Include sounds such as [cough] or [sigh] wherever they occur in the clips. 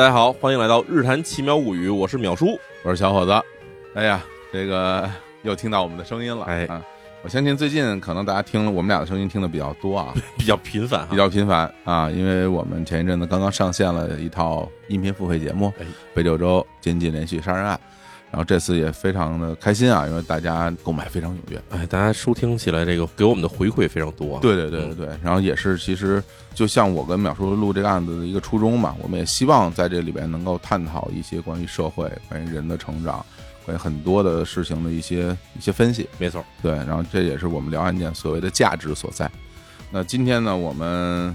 大家好，欢迎来到《日谈奇妙物语》，我是淼叔。我是小伙子。哎呀，这个又听到我们的声音了。哎啊，我相信最近可能大家听了我们俩的声音听的比较多啊，[laughs] 比较频繁哈，比较频繁啊，因为我们前一阵子刚刚上线了一套音频付费节目哎《北九州监禁连续杀人案》，然后这次也非常的开心啊，因为大家购买非常踊跃。哎，大家收听起来这个给我们的回馈非常多啊。对对对对对，然后也是其实就像我跟淼叔录这个案子的一个初衷嘛，我们也希望在这里边能够探讨一些关于社会、关于人的成长、关于很多的事情的一些一些分析。没错，对，然后这也是我们聊案件所谓的价值所在。那今天呢，我们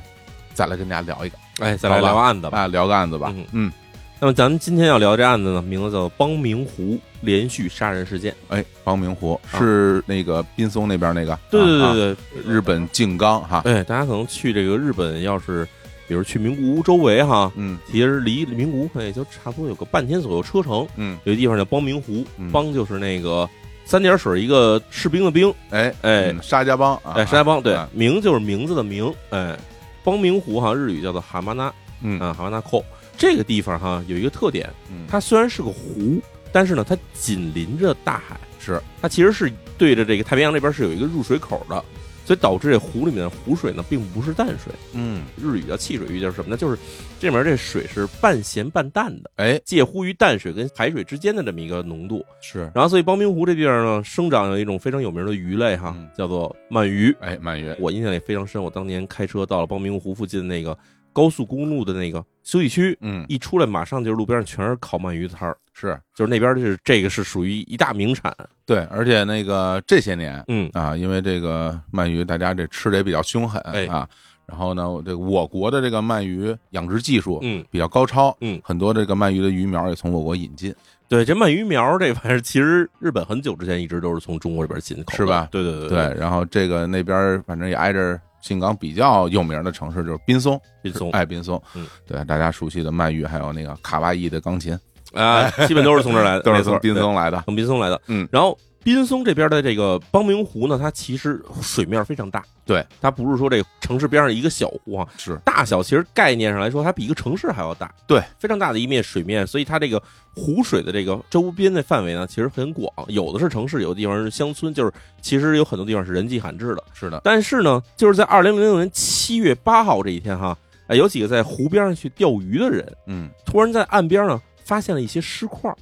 再来跟大家聊一个，哎，再来聊案子吧。啊，聊个案子吧。嗯嗯，那么咱们今天要聊这案子呢，名字叫邦明湖连续杀人事件。哎，邦明湖是那个滨松那边那个，啊对对啊对。对，日本静冈哈，哎，大家可能去这个日本，要是比如去名古屋周围哈，嗯。其实离名古屋可能也就差不多有个半天左右车程。嗯，有一地方叫邦明湖嗯，邦就是那个三点水一个士兵的兵，哎哎。嗯沙家浜啊，哎，沙家浜对啊，名就是名字的名，哎，邦明湖哈，日语叫做蛤蟆纳嗯。啊，蛤蟆纳扣。这个地方哈有一个特点，嗯，它虽然是个湖，但是呢，它紧邻着大海，是它其实是对着这个太平洋那边是有一个入水口的，所以导致这湖里面的湖水呢并不是淡水，嗯，日语叫汽水域，就是什么呢？就是这里面这水是半咸半淡的，哎。介乎于淡水跟海水之间的这么一个浓度。是，然后，所以包明湖这地方呢，生长有一种非常有名的鱼类哈，嗯。叫做鳗鱼。哎鳗鱼，我印象也非常深，我当年开车到了包明湖附近的那个高速公路的那个休息区，嗯。一出来马上就是路边上全是烤鳗鱼摊儿，是。就是那边就是这个是属于一大名产。对，而且那个这些年嗯，啊，因为这个鳗鱼大家这吃的也比较凶狠哎。啊，然后呢，这个我国的这个鳗鱼养殖技术嗯。比较高超，嗯。很多这个鳗鱼的鱼苗也从我国引进，对，这鳗鱼苗这玩意儿，其实日本很久之前一直都是从中国这边进口，是吧？对对对对，，然后这个那边反正也挨着静冈比较有名的城市就是滨松，滨松。哎，滨松，嗯，对，大家熟悉的曼玉，还有那个卡哇伊的钢琴，啊，基本都是从这儿来的，[laughs] 都是从滨松来的，从滨松来的。嗯，然后滨松这边的这个邦明湖呢，它其实水面非常大，对，它不是说这个城市边上一个小湖啊，是，大小其实概念上来说，它比一个城市还要大，对，非常大的一面水面，所以它这个湖水的这个周边的范围呢，其实很广，有的是城市，有的地方是乡村，就是其实有很多地方是人迹罕至的。是的，但是呢，就是在二零零六年七月八号这一天哈，哎，有几个在湖边上去钓鱼的人，嗯，突然在岸边呢发现了一些尸块，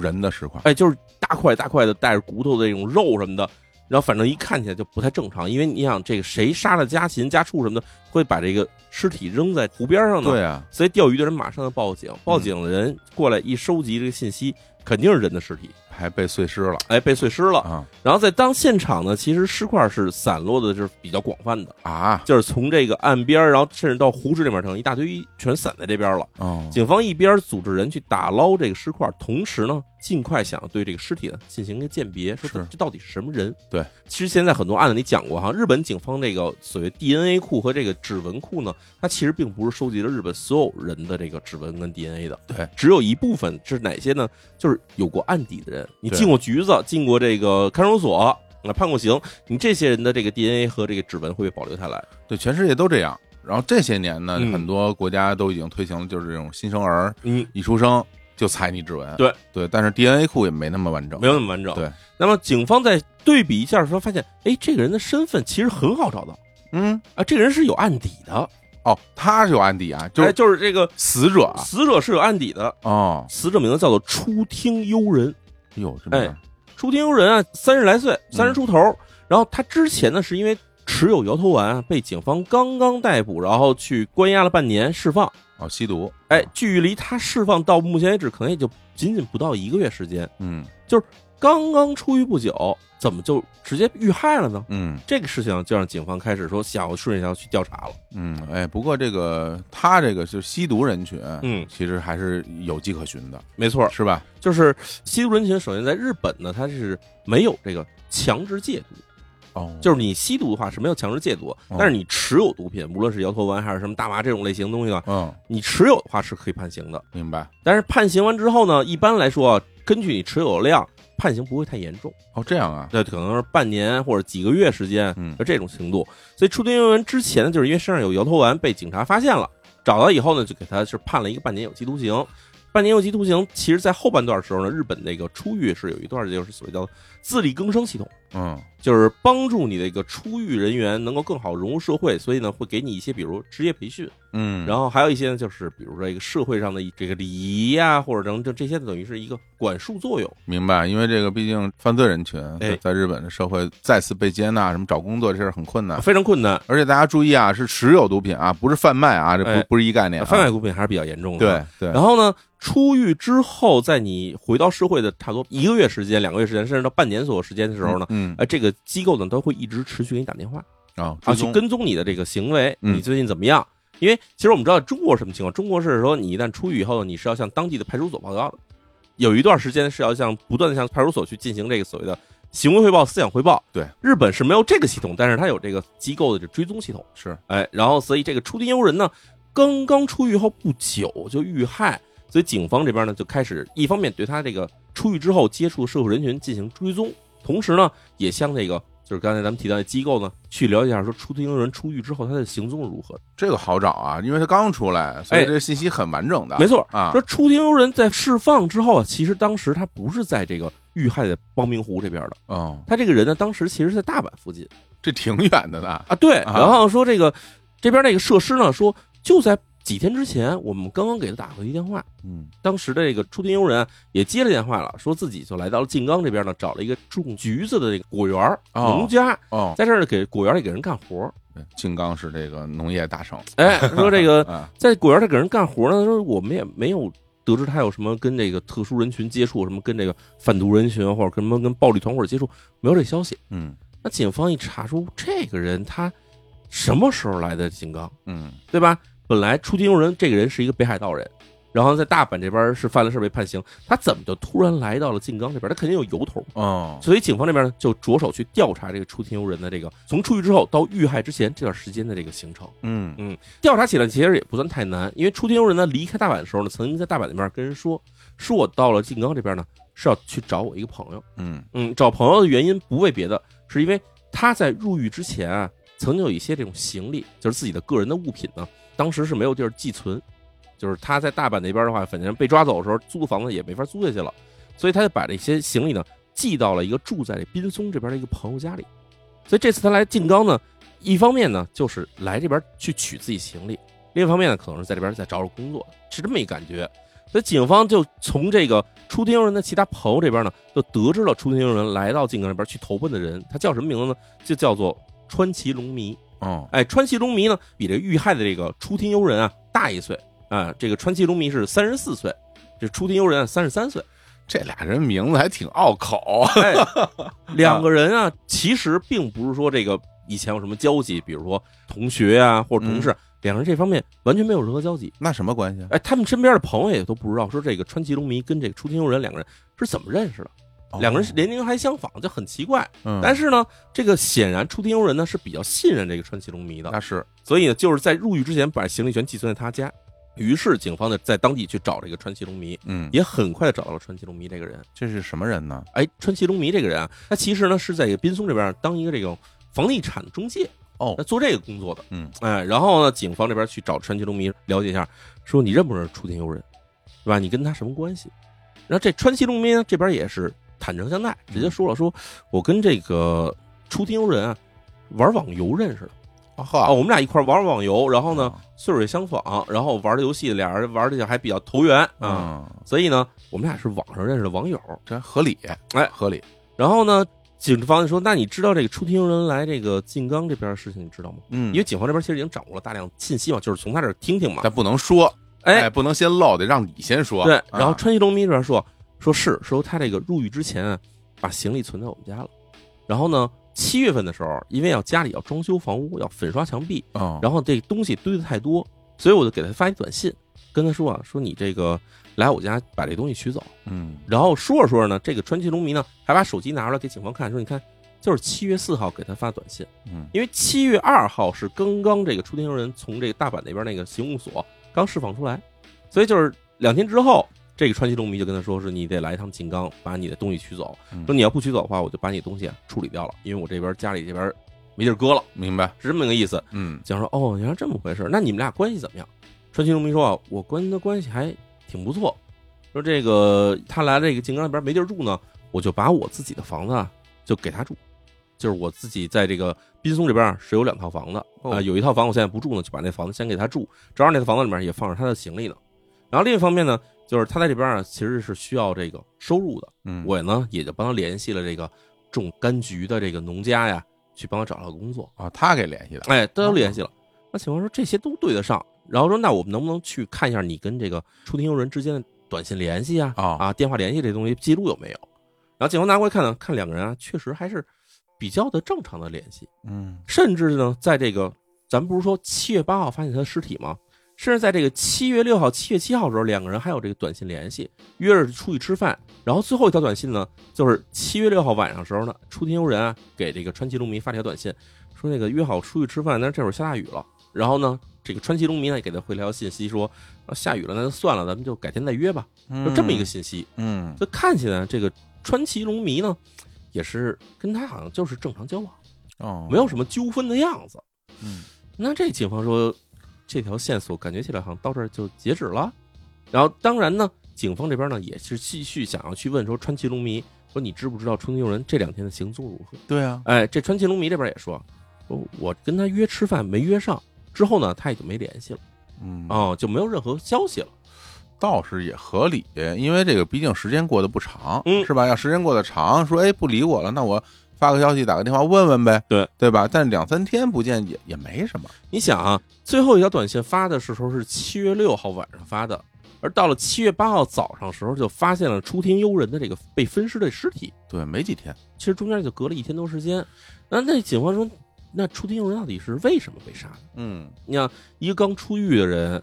人的石块，哎，就是大块大块的带着骨头的这种肉什么的，然后反正一看起来就不太正常，因为你想这个谁杀了家禽家畜什么的，会把这个尸体扔在湖边上呢？对啊，所以钓鱼的人马上就报警，报警的人过来一收集这个信息，肯定是人的尸体，还被碎尸了。哎，被碎尸了。啊。然后在当现场呢，其实尸块是散落的，就是比较广泛的，啊，就是从这个岸边，然后甚至到湖池里面，成一大堆全散在这边了。哦，警方一边组织人去打捞这个尸块，同时呢，尽快想对这个尸体呢进行一个鉴别，说是。这到底是什么人？对，其实现在很多案子里讲过哈，日本警方这个所谓 DNA 库和这个指纹库呢，它其实并不是收集了日本所有人的这个指纹跟 DNA 的，对，只有一部分是哪些呢？就是有过案底的人，你进过局子，进过这个看守所。那，判过刑，你这些人的这个 DNA 和这个指纹会被保留下来。对，全世界都这样。然后这些年呢，嗯很多国家都已经推行了，就是这种新生儿嗯，一出生就采你指纹，对对，但是 DNA 库也没那么完整，没有那么完整。对，那么警方在对比一下的时候，发现，哎，这个人的身份其实很好找到嗯，啊，这个人是有案底的，哦，他是有案底啊，就哎，是就是这个死者啊死者是有案底的，哦，死者名字叫做初听幽人。哟，这么哎初听幽人啊，三十来岁，三十嗯出头。然后他之前呢，是因为持有摇头丸被警方刚刚逮捕，然后去关押了半年，释放。哦，吸毒，哎，距离他释放到目前为止，可能也就仅仅不到一个月时间。嗯刚刚出狱不久，怎么就直接遇害了呢？嗯这个事情就让警方开始说想要顺着要去调查了。嗯，哎，不过这个他这个就吸毒人群，嗯，其实还是有迹可循的，没错，是吧？就是吸毒人群，首先在日本呢，它是没有这个强制戒毒，哦，就是你吸毒的话是没有强制戒毒，哦但是你持有毒品，无论是摇头丸还是什么大麻这种类型的东西啊，嗯，你持有的话是可以判刑的。明白。但是判刑完之后呢，一般来说啊，根据你持有的量，判刑不会太严重，哦，这样啊，那可能是半年或者几个月时间，嗯就这种程度。所以出庭人员之前呢，就是因为身上有摇头丸被警察发现了，找到以后呢，就给他是判了一个半年有期徒刑。半年有期徒刑，其实在后半段时候呢，日本那个出狱是有一段就是所谓叫自力更生系统，嗯就是帮助你的一个出狱人员能够更好融入社会，所以呢会给你一些比如职业培训，嗯，然后还有一些呢就是比如说一个社会上的这个礼仪呀、或者等这这些等于是一个管束作用。明白，因为这个毕竟犯罪人群在日本的社会再次被接纳，什么找工作这事儿很困难。非常困难，而且大家注意啊，是持有毒品啊，不是贩卖啊，这不哎不是一概念、啊。贩卖毒品还是比较严重的。对对，然后呢，出狱之后，在你回到社会的差不多一个月时间、两个月时间，甚至到半年左右时间的时候呢，嗯哎，这个机构呢都会一直持续给你打电话啊，去跟踪你的这个行为，嗯你最近怎么样？因为其实我们知道中国是什么情况，中国是说你一旦出狱以后，你是要向当地的派出所报告的，有一段时间是要向不断的向派出所去进行这个所谓的行为汇报、思想汇报。对，日本是没有这个系统，但是它有这个机构的这追踪系统。是哎，然后所以这个出庭游人呢，刚刚出狱后不久就遇害，所以警方这边呢就开始一方面对他这个出狱之后接触的社会人群进行追踪，同时呢也向这个就是刚才咱们提到的机构呢去了解一下，说出庭游人出狱之后他的行踪如何。这个好找啊，因为他刚出来，所以哎这个信息很完整的。没错啊说出庭游人在释放之后啊，其实当时他不是在这个遇害的光明湖这边的，哦，他这个人呢当时其实是在大阪附近。这挺远的呢。啊，对，啊 [laughs] 然后说这个这边那个设施呢，说就在几天之前，我们刚刚给他打过一电话，嗯当时的这个出庭佣人啊也接了电话了，说自己就来到了静冈这边呢，找了一个种橘子的这个果园儿哦农家，哦，在这儿给果园里给人干活儿。对静冈是这个农业大省。哎，说这个 [laughs] 啊，在果园里给人干活呢，说我们也没有。得知他有什么跟这个特殊人群接触，什么跟这个贩毒人群或者跟什么跟暴力团伙接触，没有这消息。嗯那警方一查出这个人他什么时候来的静冈？嗯对吧？本来出庭游人这个人是一个北海道人，然后在大阪这边是犯了事被判刑，他怎么就突然来到了静冈这边？他肯定有由头，哦，所以警方这边呢就着手去调查这个出庭游人的这个从出狱之后到遇害之前这段时间的这个行程。嗯调查起来其实也不算太难，因为出庭游人呢离开大阪的时候呢，曾经在大阪那边跟人说，说我到了静冈这边呢是要去找我一个朋友。嗯嗯，找朋友的原因不为别的，是因为他在入狱之前啊，曾经有一些这种行李，就是自己的个人的物品呢，当时是没有地儿寄存，就是他在大阪那边的话，反正被抓走的时候，租的房子也没法租下去了，所以他就把这些行李呢寄到了一个住在滨松这边的一个朋友家里。所以这次他来静冈呢，一方面呢就是来这边去取自己行李，另一方面呢可能是在这边再找找工作，是这么一感觉。所以警方就从这个出庭人的其他朋友这边呢，就得知了出庭人来到静冈这边去投奔的人，他叫什么名字呢？就叫做川崎龙弥。哦哎，川崎龙弥呢，比这个遇害的这个出庭悠人啊大一岁啊。这个川崎龙弥是三十四岁，这出庭悠人啊三十三岁。这俩人名字还挺拗口。哎，两个人啊，其实并不是说这个以前有什么交集，比如说同学啊或者同事，两人这方面完全没有任何交集。那什么关系啊？哎，他们身边的朋友也都不知道，说这个川崎龙弥跟这个出庭悠人两个人是怎么认识的。两个人年龄还相仿，就很奇怪。但是呢，这个显然出庭游人呢是比较信任这个川崎龙迷的，那是所以呢，就是在入狱之前把行李全寄存在他家。于是警方呢在当地去找这个川崎龙迷，嗯，也很快的找到了川崎龙迷这个人。这是什么人呢？哎，川崎龙迷这个人啊，他其实呢是在滨松这边当一个这种房地产中介，哦他做这个工作的。嗯，哎，然后呢，警方这边去找川崎龙迷了解一下，说你认不认识出庭游人，对吧？你跟他什么关系？然后这川崎龙迷呢这边也是坦诚相待，直接说了，说我跟这个出庭游人啊玩网游认识的啊啊，我们俩一块玩网游，然后呢哦岁数也相仿，然后玩的游戏俩人玩的还比较投缘啊，嗯，所以呢我们俩是网上认识的网友。这合理，哎合理。然后呢，警方就说，那你知道这个出庭游人来这个静冈这边的事情，你知道吗？嗯，因为警方这边其实已经掌握了大量信息嘛，就是从他这儿听听嘛。但不能说，哎，不能先漏，得让你先说。对，啊然后川西龙迷这边说，说是说他这个入狱之前啊，把行李存在我们家了。然后呢，七月份的时候，因为要家里要装修房屋，要粉刷墙壁，哦，然后这东西堆的太多，所以我就给他发一短信，跟他说啊，说你这个来我家把这东西取走。嗯然后说着说着呢，这个传奇龙迷呢还把手机拿出来给警方看，说你看，就是七月四号给他发短信，嗯因为七月二号是刚刚这个出庭游人从这个大阪那边那个刑务所刚释放出来，所以就是两天之后，这个川西龙弥就跟他说，是你得来一趟静冈，把你的东西取走。嗯说你要不取走的话，我就把你的东西啊处理掉了，因为我这边家里这边没地儿搁了，明白。是这么个意思。嗯讲说哦，原来这么回事，那你们俩关系怎么样？川西龙迷说啊，我跟他关系还挺不错，说这个他来这个静冈那边没地儿住呢，我就把我自己的房子啊就给他住，就是我自己在这个滨松这边啊是有两套房子啊、哦有一套房我现在不住呢，就把那房子先给他住，正好那套房子里面也放着他的行李呢。然后另一方面呢，就是他在这边啊其实是需要这个收入的，嗯，我呢也就帮他联系了这个种柑橘的这个农家呀，去帮他找到工作。啊，他给联系的，哎，都联系了。那警方说这些都对得上，然后说那我们能不能去看一下你跟这个出庭佣人之间的短信联系啊、啊啊电话联系这东西记录有没有？然后警方拿过来看呢，看两个人啊，确实还是比较的正常的联系，嗯甚至呢，在这个咱们不是说七月八号发现他的尸体吗？甚至在这个七月六号、七月七号的时候，两个人还有这个短信联系，约着出去吃饭。然后最后一条短信呢，就是七月六号晚上的时候呢，出庭游人啊给这个川崎龙迷发条短信，说那个约好出去吃饭，但是这会儿下大雨了。然后呢，这个川崎龙迷呢也给他回了条信息说，啊下雨了那就算了，咱们就改天再约吧，就这么一个信息。嗯就看起来这个川崎龙迷呢，也是跟他好像就是正常交往，哦，没有什么纠纷的样子。嗯那这警方说，这条线索感觉起来好像到这儿就截止了。然后当然呢，警方这边呢也是继续想要去问说川崎龙迷说你知不知道春庭友人这两天的行踪如何？对啊，哎，这川崎龙迷这边也说，说我跟他约吃饭没约上，之后呢他也就没联系了，嗯哦，就没有任何消息了。倒是也合理，因为这个毕竟时间过得不长，嗯是吧？要时间过得长，说哎不理我了，那我发个消息，打个电话问问呗，对对吧？但两三天不见也也没什么，你想啊，最后一条短信发的时候是七月六号晚上发的，而到了七月八号早上时候就发现了出庭悠人的这个被分尸的尸体。对，没几天，其实中间就隔了一天多时间。那那警方说，那出庭游人到底是为什么被杀的？嗯你想，一个刚出狱的人，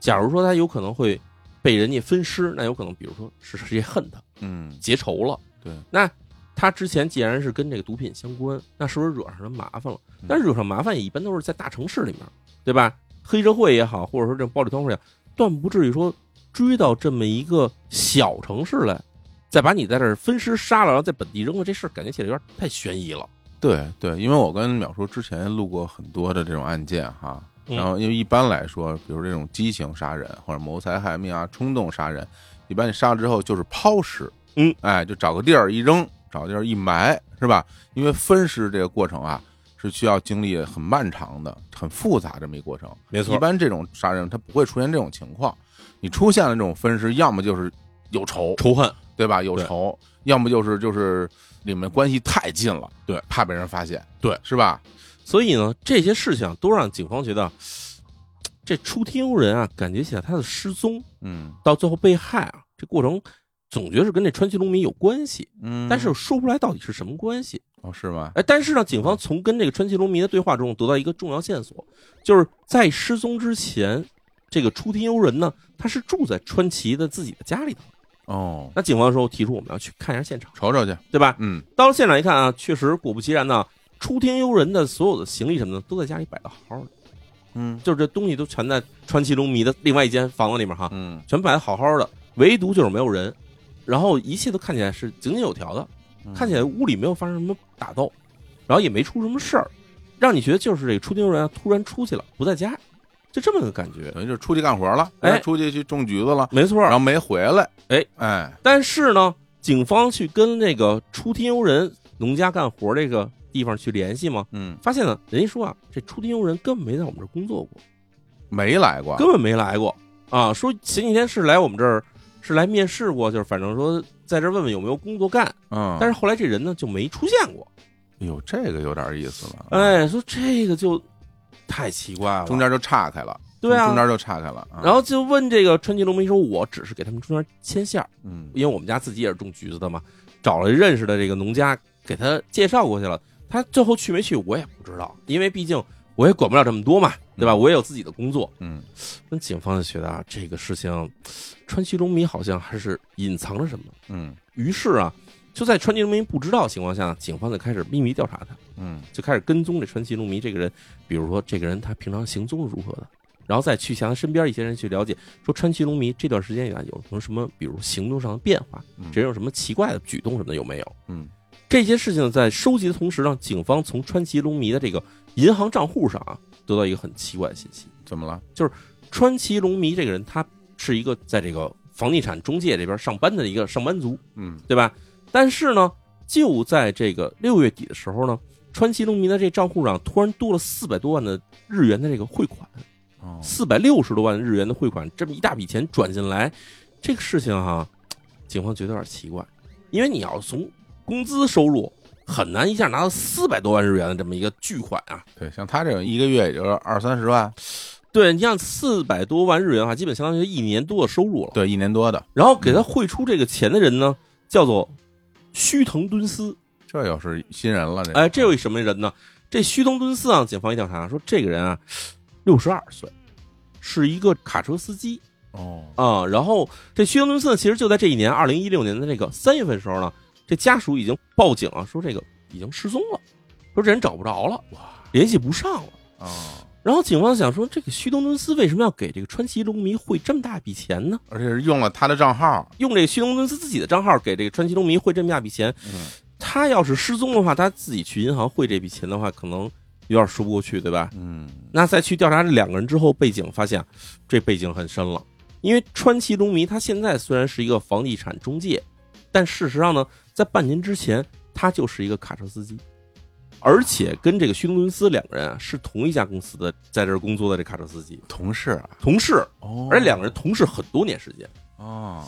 假如说他有可能会被人家分尸，那有可能，比如说是谁恨他、嗯，结仇了。对，那他之前既然是跟这个毒品相关，那是不是惹上人麻烦了嗯？但是惹上麻烦也一般都是在大城市里面，对吧？黑社会也好，或者说这种暴力团伙也好，断不至于说追到这么一个小城市来，再把你在这儿分尸杀了，然后在本地扔了，这事儿感觉起来有点太悬疑了。对对，因为我跟淼叔之前录过很多的这种案件哈，嗯然后因为一般来说，比如这种激情杀人或者谋财害命啊、冲动杀人，一般你杀了之后就是抛尸，嗯，哎，就找个地儿一扔，找个地儿一埋，是吧？因为分尸这个过程啊，是需要经历很漫长的、很复杂这么一个过程。没错一般这种杀人他不会出现这种情况，你出现了这种分尸，要么就是有仇，仇恨，对吧？有仇，要么就是就是你们关系太近了，对，怕被人发现，对，是吧？所以呢，这些事情都让警方觉得，这出庭人啊，感觉起来他的失踪嗯到最后被害啊，这过程总觉得是跟这川崎龙迷有关系，嗯，但是说不出来到底是什么关系。哦，是吗？哎，但是呢，警方从跟这个川崎龙迷的对话中得到一个重要线索，就是在失踪之前，这个出庭游人呢，他是住在川崎的自己的家里头。哦，那警方说提出我们要去看一下现场，瞅瞅去，对吧？嗯到了现场一看啊，确实果不其然呢，出庭游人的所有的行李什么的都在家里摆的好好的，嗯就是这东西都全在川崎龙迷的另外一间房子里面哈，嗯全摆的好好的，唯独就是没有人，然后一切都看起来是井井有条的，嗯看起来屋里没有发生什么打斗，然后也没出什么事儿，让你觉得就是这个出庭游人啊突然出去了，不在家，就这么个感觉。等于就是出去干活了，哎出去去种橘子了，没错然，后没回来，哎哎，但是呢，警方去跟那个出庭游人农家干活这个地方去联系嘛，嗯，发现呢，人家说啊，这出庭游人根本没在我们这儿工作过，没来过，根本没来过啊。说前几天是来我们这儿，是来面试过，就是反正说在这问问有没有工作干。嗯，但是后来这人呢就没出现过。哎呦，这个有点意思了，，哎，说这个就太奇怪了。中间就岔开了，对啊中间就岔开了，啊然后就问这个川崎农民说：“我只是给他们中间牵线儿，嗯因为我们家自己也是种橘子的嘛，找了认识的这个农家给他介绍过去了。他最后去没去我也不知道，因为毕竟我也管不了这么多嘛，对吧？我也有自己的工作。嗯那警方就觉得啊，这个事情，川崎龙迷好像还是隐藏着什么。嗯于是啊，就在川崎龙迷不知道的情况下，警方就开始秘密调查他，嗯就开始跟踪这川崎龙迷这个人，比如说这个人他平常行踪是如何的，然后再去向他身边一些人去了解，说川崎龙迷这段时间以来有什么什么，比如行动上的变化，嗯这人有什么奇怪的举动什么的有没有？嗯这些事情在收集的同时，让警方从川崎龙迷的这个银行账户上啊，得到一个很奇怪的信息：怎么了？就是川崎龙弥这个人，他是一个在这个房地产中介这边上班的一个上班族，嗯对吧？但是呢，就在这个六月底的时候呢，川崎龙弥的这账户上突然多了四百多万的日元的这个汇款，哦，四百六十多万日元的汇款，这么一大笔钱转进来，这个事情哈、警方觉得有点奇怪，因为你要从工资收入很难一下拿到四百多万日元的这么一个巨款啊。对，像他这种一个月也就是二三十万，对你像四百多万日元的话，基本相当于一年多的收入了。对，一年多的，然后给他汇出这个钱的人呢，叫做须藤敦司。这又是新人了，这哎，这位什么人呢？这须藤敦司啊，警方一调查说，这个人啊，六十二岁，是一个卡车司机哦，啊。然后这须藤敦司呢，其实就在这一年，二零一六年的这个三月份时候呢，这家属已经报警了，说这个已经失踪了，说这人找不着了，哇，联系不上了。哦，然后警方想说，这个须东敦司为什么要给这个川崎龙迷汇这么大笔钱呢？而且是用了他的账号，用这个须东敦司自己的账号给这个川崎龙迷汇这么大笔钱，嗯，他要是失踪的话，他自己去银行汇这笔钱的话，可能有点说不过去，对吧？嗯，那再去调查这两个人之后，背景发现这背景很深了。因为川崎龙迷他现在虽然是一个房地产中介，但事实上呢，在半年之前他就是一个卡车司机，而且跟这个虚东伦斯两个人啊是同一家公司的，在这儿工作的这卡车司机同事啊，同事，哦而且两个人同事很多年时间。哦，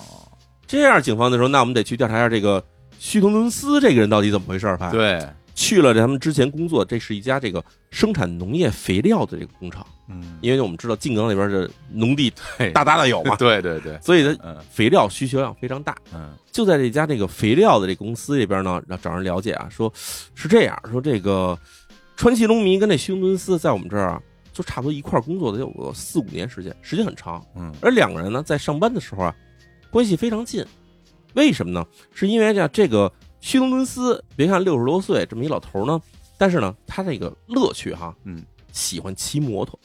这样，警方就说，那我们得去调查一下这个虚东伦斯这个人到底怎么回事儿吧。对，去了他们之前工作，这是一家这个生产农业肥料的这个工厂，嗯，因为我们知道静冈那边的农地对大大的有嘛，[laughs] 对对对，[laughs] 所以它嗯肥料需求量非常大。嗯就在这家这个肥料的这公司这边呢，让找人了解啊，说是这样，说这个川崎农民跟这须藤敦司在我们这儿啊，就差不多一块工作的有个四五年时间，时间很长。嗯而两个人呢，在上班的时候啊，关系非常近。为什么呢？是因为这这个须藤敦司，别看六十多岁这么一老头呢，但是呢，他这个乐趣哈，嗯，喜欢骑摩托，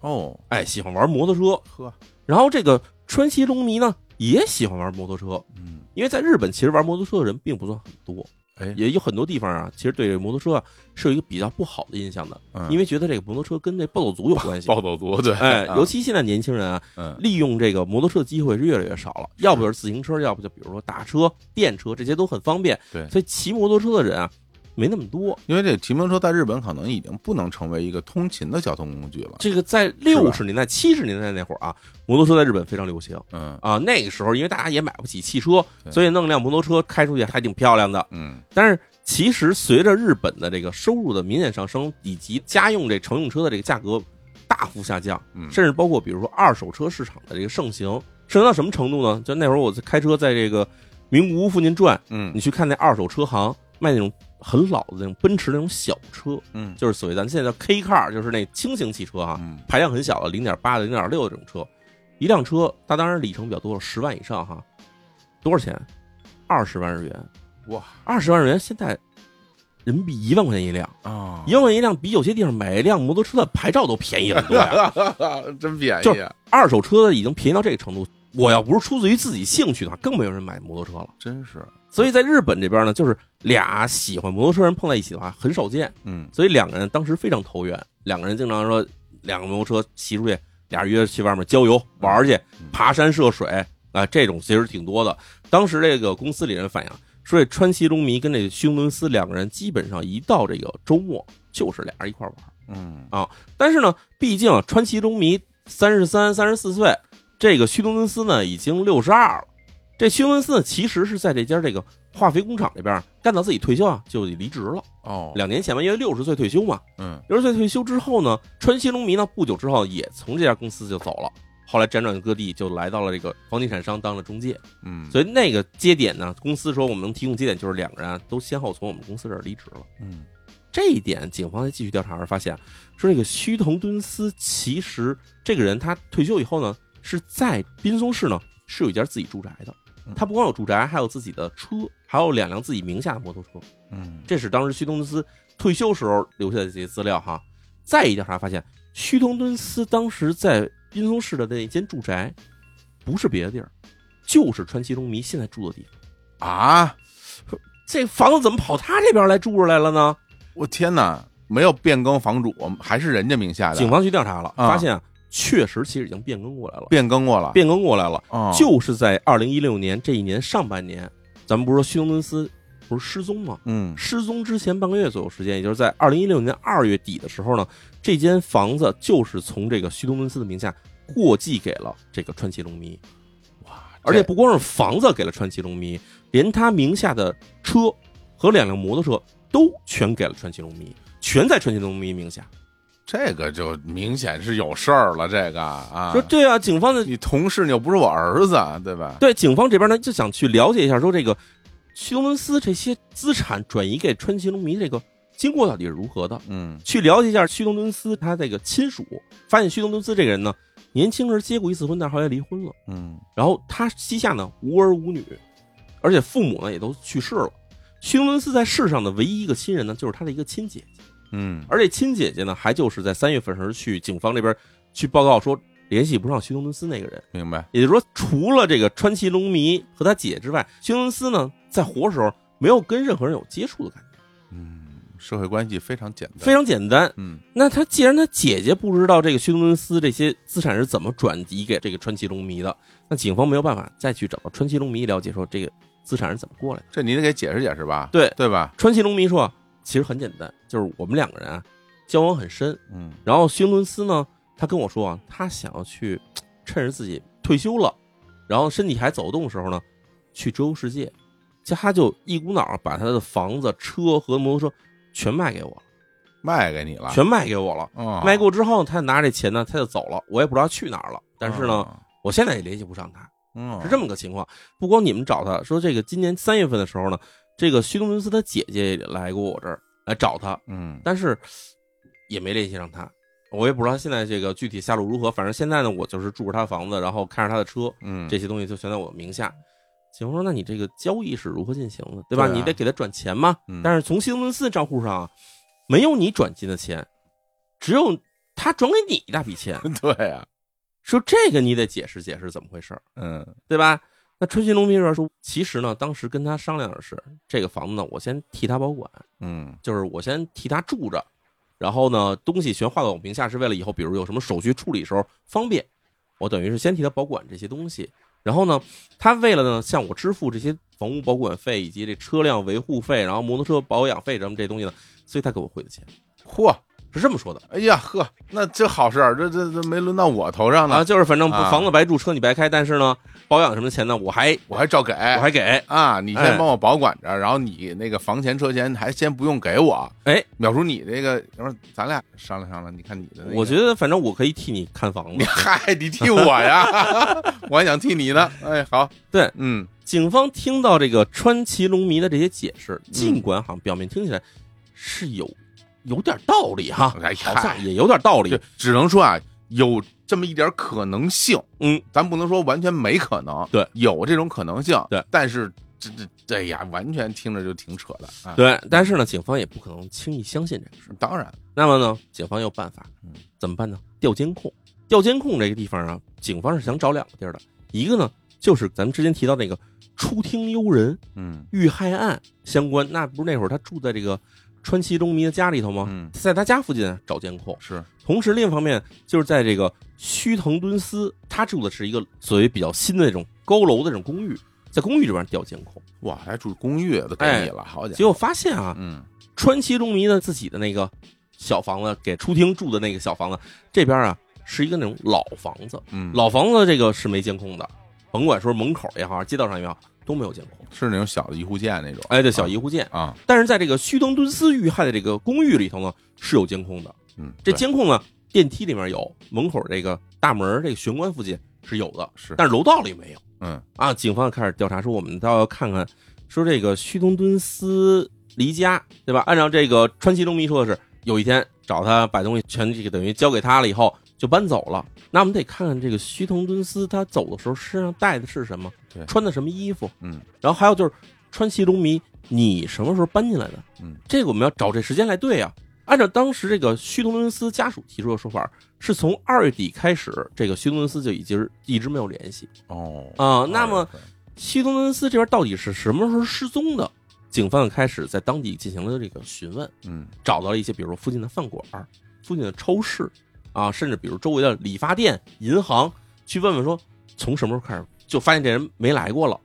哦，哎，喜欢玩摩托车。呵，然后这个川崎龙迷呢，也喜欢玩摩托车，嗯，因为在日本其实玩摩托车的人并不算很多，哎，也有很多地方啊，其实对这个摩托车啊是有一个比较不好的印象的，嗯因为觉得这个摩托车跟这暴走族有关系。[laughs] 暴走族对，哎，啊尤其现在年轻人啊，嗯利用这个摩托车的机会是越来越少了，要不就是自行车，要不就比如说打车、电车，这些都很方便。对所以骑摩托车的人啊，没那么多。因为这骑摩托车在日本可能已经不能成为一个通勤的交通工具了，这个在六十年代、七十年代那会儿啊，摩托车在日本非常流行嗯啊。那个时候，因为大家也买不起汽车，所以弄辆摩托车开出去还挺漂亮的。嗯但是其实随着日本的这个收入的明显上升，以及家用这乘用车的这个价格大幅下降，嗯，甚至包括比如说二手车市场的这个盛行，盛行到什么程度呢？就那会儿我在开车在这个名古屋附近转，嗯你去看那二手车行卖那种很老的那种奔驰那种小车，嗯。就是所谓咱现在叫 K car，就是那轻型汽车啊，嗯。排量很小的零点八的、零点六的这种车，一辆车，它当然里程比较多了，十万以上哈，多少钱？二十万日元，哇。二十万日元现在人民币一万块钱一辆，啊，一万块钱一辆比有些地方买一辆摩托车的牌照都便宜很多呀。[laughs] 真便就宜啊，二手车已经便宜到这个程度，我要不是出自于自己兴趣的话，更没有人买摩托车了。真是，所以在日本这边呢，就是俩喜欢摩托车人碰在一起的话很少见，嗯。所以两个人当时非常投缘，两个人经常说两个摩托车骑出去，俩人约着去外面郊游玩去嗯，爬山涉水啊、这种其实挺多的。当时这个公司里人反映说，这川崎龙弥跟这个须伦斯两个人基本上一到这个周末就是俩人一块玩。嗯。啊但是呢，毕竟川崎龙弥三十三、三十四岁，这个须藤敦司呢已经六十二了。这休伦斯呢，其实是在这家这个化肥工厂那边干到自己退休啊，就离职了。哦，两年前吧，因为六十岁退休嘛，嗯六十岁退休之后呢，川西龙弥呢不久之后也从这家公司就走了。后来辗转各地，就来到了这个房地产商当了中介。嗯，所以那个接点呢，公司说我们能提供接点，就是两个人啊都先后从我们公司这儿离职了。嗯这一点，警方在继续调查时发现，说这个须藤敦司其实这个人他退休以后呢，是在滨松市呢是有一家自己住宅的嗯。他不光有住宅，还有自己的车，还有两辆自己名下的摩托车。嗯这是当时须东敦斯退休时候留下的这些资料哈。再一调查发现，须东敦斯当时在滨松市的那间住宅，不是别的地儿，就是川崎龙迷现在住的地方。啊，这房子怎么跑他这边来住着来了呢？我天哪，没有变更房主，还是人家名下的。警方去调查了，啊发现啊，确实其实已经变更过来了，变更过了，变更过来了，哦就是在二零一六年这一年上半年，咱们不是说虚东敦斯不是失踪吗？嗯失踪之前半个月左右时间，也就是在二零一六年二月底的时候呢，这间房子就是从这个虚东敦斯的名下过继给了这个川崎龙迷。哇而且不光是房子给了川崎龙迷，连他名下的车和两辆摩托车都全给了川崎龙迷，全在川崎龙迷名下。这个就明显是有事儿了，这个啊，说对啊，警方的你同事你又不是我儿子，对吧？对警方这边呢就想去了解一下，说这个虚东文斯这些资产转移给川崎龙迷这个经过到底是如何的，嗯去了解一下虚东敦斯他这个亲属，发现虚东敦斯这个人呢，年轻时结过一次婚，但是后来离婚了。嗯然后他膝下呢无儿无女，而且父母呢也都去世了。虚东敦斯在世上的唯一一个亲人呢，就是他的一个亲姐姐，嗯而这亲姐姐呢，还就是在三月份时去警方这边去报告说联系不上虚东敦斯那个人。明白，也就是说，除了这个川崎龙迷和他姐之外，虚东敦斯呢在活时候没有跟任何人有接触的感觉，嗯，社会关系非常简单，非常简单。嗯那他既然他姐姐不知道这个虚东敦斯这些资产是怎么转移给这个川崎龙迷的，那警方没有办法再去找到川崎龙迷了解说这个资产是怎么过来的。这你得给解释解释吧，对对吧？川崎龙迷说，其实很简单，就是我们两个人啊交往很深，嗯。然后虚东敦斯呢，他跟我说啊，他想要去趁着自己退休了，然后身体还走动的时候呢，去周游世界，他就一股脑把他的房子、车和摩托车全卖给我了，卖给你了，全卖给我了。哦。卖过之后，他拿着这钱呢，他就走了，我也不知道去哪儿了。但是呢，哦，我现在也联系不上他，嗯，是这么个情况。不光你们找他说，这个今年三月份的时候呢，这个西东伦斯他姐姐也来过我这儿来找他，嗯但是也没联系上他。我也不知道他现在这个具体下落如何，反正现在呢，我就是住着他的房子，然后开着他的车，嗯，这些东西就全在我名下。警方说：“那你这个交易是如何进行的，对吧？对啊你得给他转钱嘛。嗯但是从西东伦斯账户上啊，没有你转进的钱，只有他转给你一大笔钱。[laughs] 对啊，说这个你得解释解释怎么回事，嗯对吧？那春熙农民这边说，其实呢，当时跟他商量的是，这个房子呢，我先替他保管，嗯就是我先替他住着，然后呢，东西全划到我名下，是为了以后比如有什么手续处理时候方便。我等于是先替他保管这些东西，然后呢，他为了呢向我支付这些房屋保管费以及这车辆维护费，然后摩托车保养费什么这东西呢，所以他给我汇的钱嚯，是这么说的哎呀呵，那这好事儿，这这这没轮到我头上啊，呢，就是反正房子白住，车你白开，但是呢，保养什么钱呢，我还我还照给，我还给，啊，你哎先帮我保管着，然后你那个房钱车钱还先不用给我。哎，淼叔，你这个，要不咱俩商量商量，你看你的、那个，我觉得反正我可以替你看房你子。嗨，你替我呀，[laughs] 我还想替你呢。哎，好，对，嗯警方听到这个川崎龙迷的这些解释，尽管好像表面听起来是有有点道理哈，哎好像也有点道理就。只能说啊，有这么一点可能性，嗯，咱不能说完全没可能，对，有这种可能性，对，但是这这这呀，完全听着就挺扯的啊。，对，但是呢，警方也不可能轻易相信这个事。当然，那么呢，警方有办法嗯，怎么办呢？调监控。调监控这个地方啊，警方是想找两个地儿的，一个呢就是咱们之前提到那个出听幽人嗯遇害案相关，那不是那会儿他住在这个川崎中迷的家里头吗？嗯，在他家附近找监控。是，同时，另一方面就是在这个须藤敦司，他住的是一个所谓比较新的那种高楼的这种公寓，在公寓里边调监控，哇，还住公寓都给你了，好家伙，结果发现啊，嗯。川崎中迷的自己的那个小房子给出厅住的那个小房子这边啊是一个那种老房子，嗯，老房子这个是没监控的，甭管说门口也好，街道上也好都没有监控。是那种小的一户建那种，哎，对小一户建，啊，但是在这个须藤敦司遇害的这个公寓里头呢是有监控的。嗯，这监控呢，电梯里面有，门口这个大门这个玄关附近是有的，是，但是楼道里没有嗯啊。警方开始调查，说我们倒要看看，说这个须藤敦司离家，对吧？按照这个川崎龙迷说的是，有一天找他把东西全这个等于交给他了以后就搬走了。那我们得看看这个须藤敦司他走的时候身上带的是什么对，穿的什么衣服，嗯然后还有就是川西龙迷，你什么时候搬进来的？嗯，这个我们要找这时间来对啊。按照当时这个虚东伦斯家属提出的说法，是从二月底开始，这个虚东伦斯就已经一直没有联系哦啊、那么二月份须藤敦司这边到底是什么时候失踪的？警方开始在当地进行了这个询问，嗯找到了一些，比如说附近的饭馆、附近的超市啊，甚至比如周围的理发店、银行，去问问说从什么时候开始就发现这人没来过了。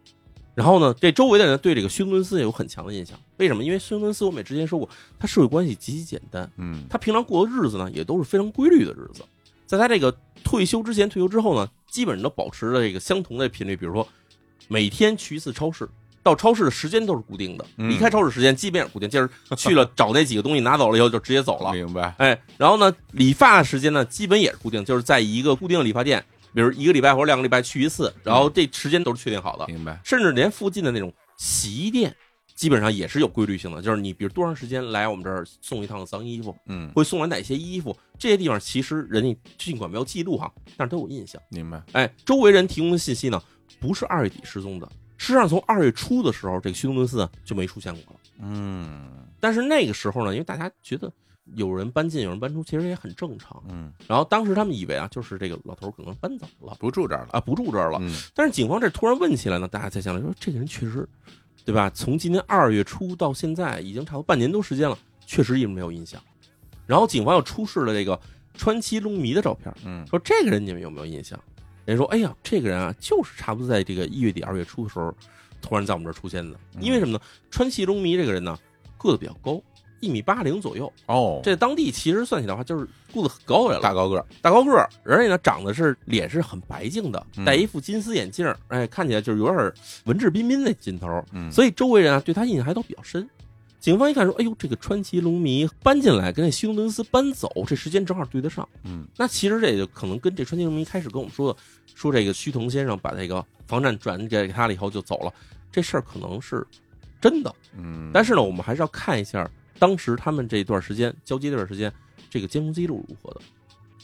然后呢，这周围的人对这个休顿斯也有很强的印象。为什么？因为休顿斯我们也之前说过，他社会关系极其简单，嗯他平常过的日子呢也都是非常规律的日子。在他这个退休之前、退休之后呢，基本上都保持着这个相同的频率，比如说每天去一次超市，到超市的时间都是固定的，嗯离开超市时间基本也是固定。就是去了找那几个东西拿走了以后就直接走了，明白，哎，然后呢，理发的时间呢基本也是固定，就是在一个固定的理发店，比如一个礼拜或者两个礼拜去一次，然后这时间都是确定好的，明白，甚至连附近的那种洗衣店。基本上也是有规律性的，就是你比如多长时间来我们这儿送一趟脏衣服，嗯会送来哪些衣服，这些地方其实人家尽管没有记录哈，但是都有印象。明白，哎，周围人提供的信息呢，不是二月底失踪的，实际上从二月初的时候，这个休斯顿斯啊就没出现过了。嗯但是那个时候呢，因为大家觉得有人搬进，有人搬出，其实也很正常。嗯，然后当时他们以为啊，就是这个老头可能搬走了不住这儿了，啊，不住这儿了。嗯但是警方这突然问起来呢，大家才想来说，这个人确实，对吧？从今年二月初到现在，已经差不多半年多时间了，确实一直没有印象。然后警方又出示了这个川崎龙迷的照片，嗯说这个人你们有没有印象？人说，哎呀，这个人啊，就是差不多在这个一月底二月初的时候，突然在我们这儿出现的。嗯因为什么呢？川崎龙迷这个人呢，个子比较高，一米八零左右，哦，这当地其实算起来的话，就是个子很高的了，大高个儿，大高个儿，而且呢，长得是脸是很白净的嗯，戴一副金丝眼镜儿，哎，看起来就是有点文质彬彬的劲头，嗯，所以周围人啊对他印象还都比较深。警方一看说：“哎呦，这个川崎龙迷搬进来，跟那休顿斯搬走，这时间正好对得上。嗯那其实这就可能跟这川崎龙弥开始跟我们说的，说这个须藤先生把这个房产转给他了以后就走了，这事儿可能是真的。嗯，但是呢，我们还是要看一下当时他们这段时间交接这段时间这个监控记录如何的。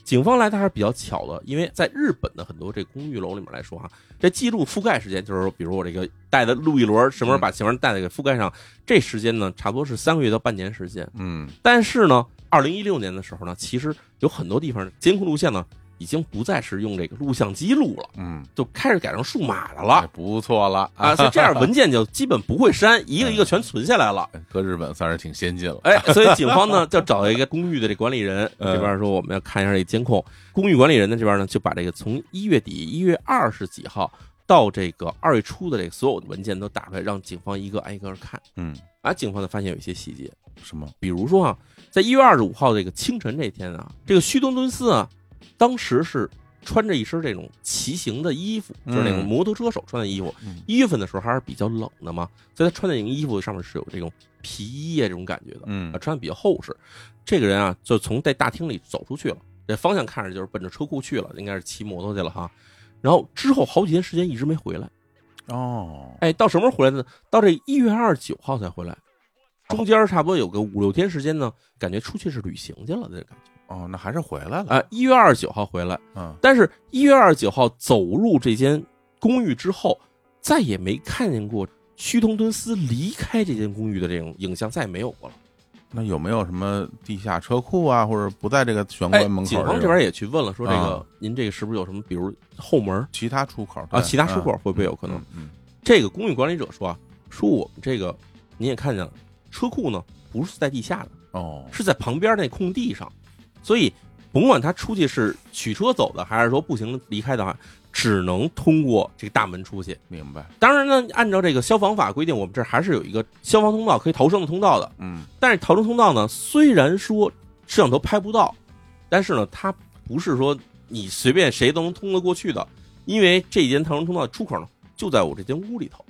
警方来的还是比较巧的，因为在日本的很多这公寓楼里面来说啊，这记录覆盖时间就是说，比如我这个带的录一轮什么时候把前面带的给覆盖上，这时间呢差不多是三个月到半年时间。嗯但是呢，二零一六年的时候呢，其实有很多地方监控录像呢已经不再是用这个录像机录了，嗯，就开始改成数码的哎了不错了啊，所以这样文件就基本不会删，一个一个全存下来了。搁日本算是挺先进了，哎，所以警方呢就找到一个公寓的这管理人，[laughs] 嗯这边说我们要看一下这监控。公寓管理人呢这边呢就把这个从一月底一月二十几号到这个二月初的这个所有的文件都打出来，让警方一个挨一个看。嗯，啊，警方呢发现有一些细节，什么？比如说啊，在一月二十五号这个清晨这天啊，这个须东敦司啊，当时是穿着一身这种骑行的衣服，就是那种嗯摩托车手穿的衣服。嗯一月份的时候还是比较冷的嘛，所以他穿的那种衣服上面是有这种皮衣啊这种感觉的，嗯啊，穿的比较厚实。这个人啊，就从这大厅里走出去了，这方向看着就是奔着车库去了，应该是骑摩托去了哈。然后之后好几天时间一直没回来，哦，哎，到什么时候回来的呢？到这一月二十九号才回来，中间差不多有个五六天时间呢，感觉出去是旅行去了的感觉。哦，那还是回来了，啊，一月二十九号回来，嗯但是一月二十九号走入这间公寓之后，再也没看见过须藤敦司离开这间公寓的这种影像，再也没有过了。那有没有什么地下车库啊，或者不在这个玄哎关门，口？警方这边也去问了，说这个啊您这个是不是有什么，比如后门其他出口啊，其他出口嗯会不会有可能？嗯这个公寓管理者说啊，说我们这个您也看见了，车库呢不是在地下的，哦，是在旁边那空地上，所以甭管他出去是取车走的，还是说步行离开的话，只能通过这个大门出去。明白，当然呢，按照这个消防法规定，我们这儿还是有一个消防通道可以逃生的通道的。嗯但是逃生通道呢，虽然说摄像头拍不到，但是呢，它不是说你随便谁都能通得过去的，因为这间逃生通道的出口呢就在我这间屋里头。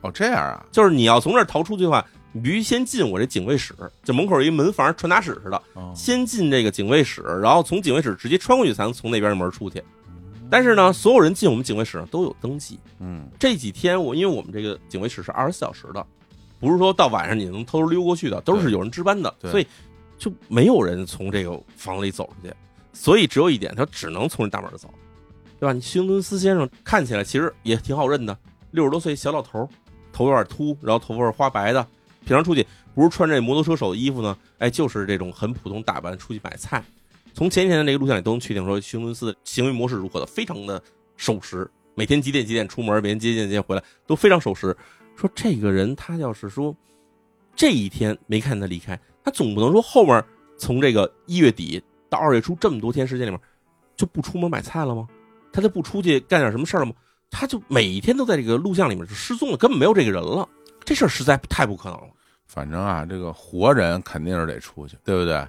哦，这样啊，就是你要从这儿逃出去的话，你必须先进我这警卫室，就门口有一门房传达室似的，哦先进这个警卫室，然后从警卫室直接穿过去，才能从那边的门出去。但是呢，所有人进我们警卫室呢都有登记。嗯这几天我因为我们这个警卫室是二十四小时的，不是说到晚上你能偷偷溜过去的，都是有人值班的，对所以就没有人从这个房里走出去。所以只有一点，他只能从这大门走，对吧？你休顿斯先生看起来其实也挺好认的，六十多岁小老头，头有点秃，然后头发是花白的，平常出去不是穿这摩托车手的衣服呢，哎，就是这种很普通打扮出去买菜。从前几天的那个录像里都能确定说，休顿斯的行为模式如何的，非常的守时，每天几点几点出门，每天几点几点回来，都非常守时。说这个人他要是说这一天没看他离开，他总不能说后面从这个一月底到二月初这么多天时间里面就不出门买菜了吗？他就不出去干点什么事儿了吗？他就每一天都在这个录像里面就失踪了，根本没有这个人了。这事儿实在太不可能了。反正啊，这个活人肯定是得出去，对不对？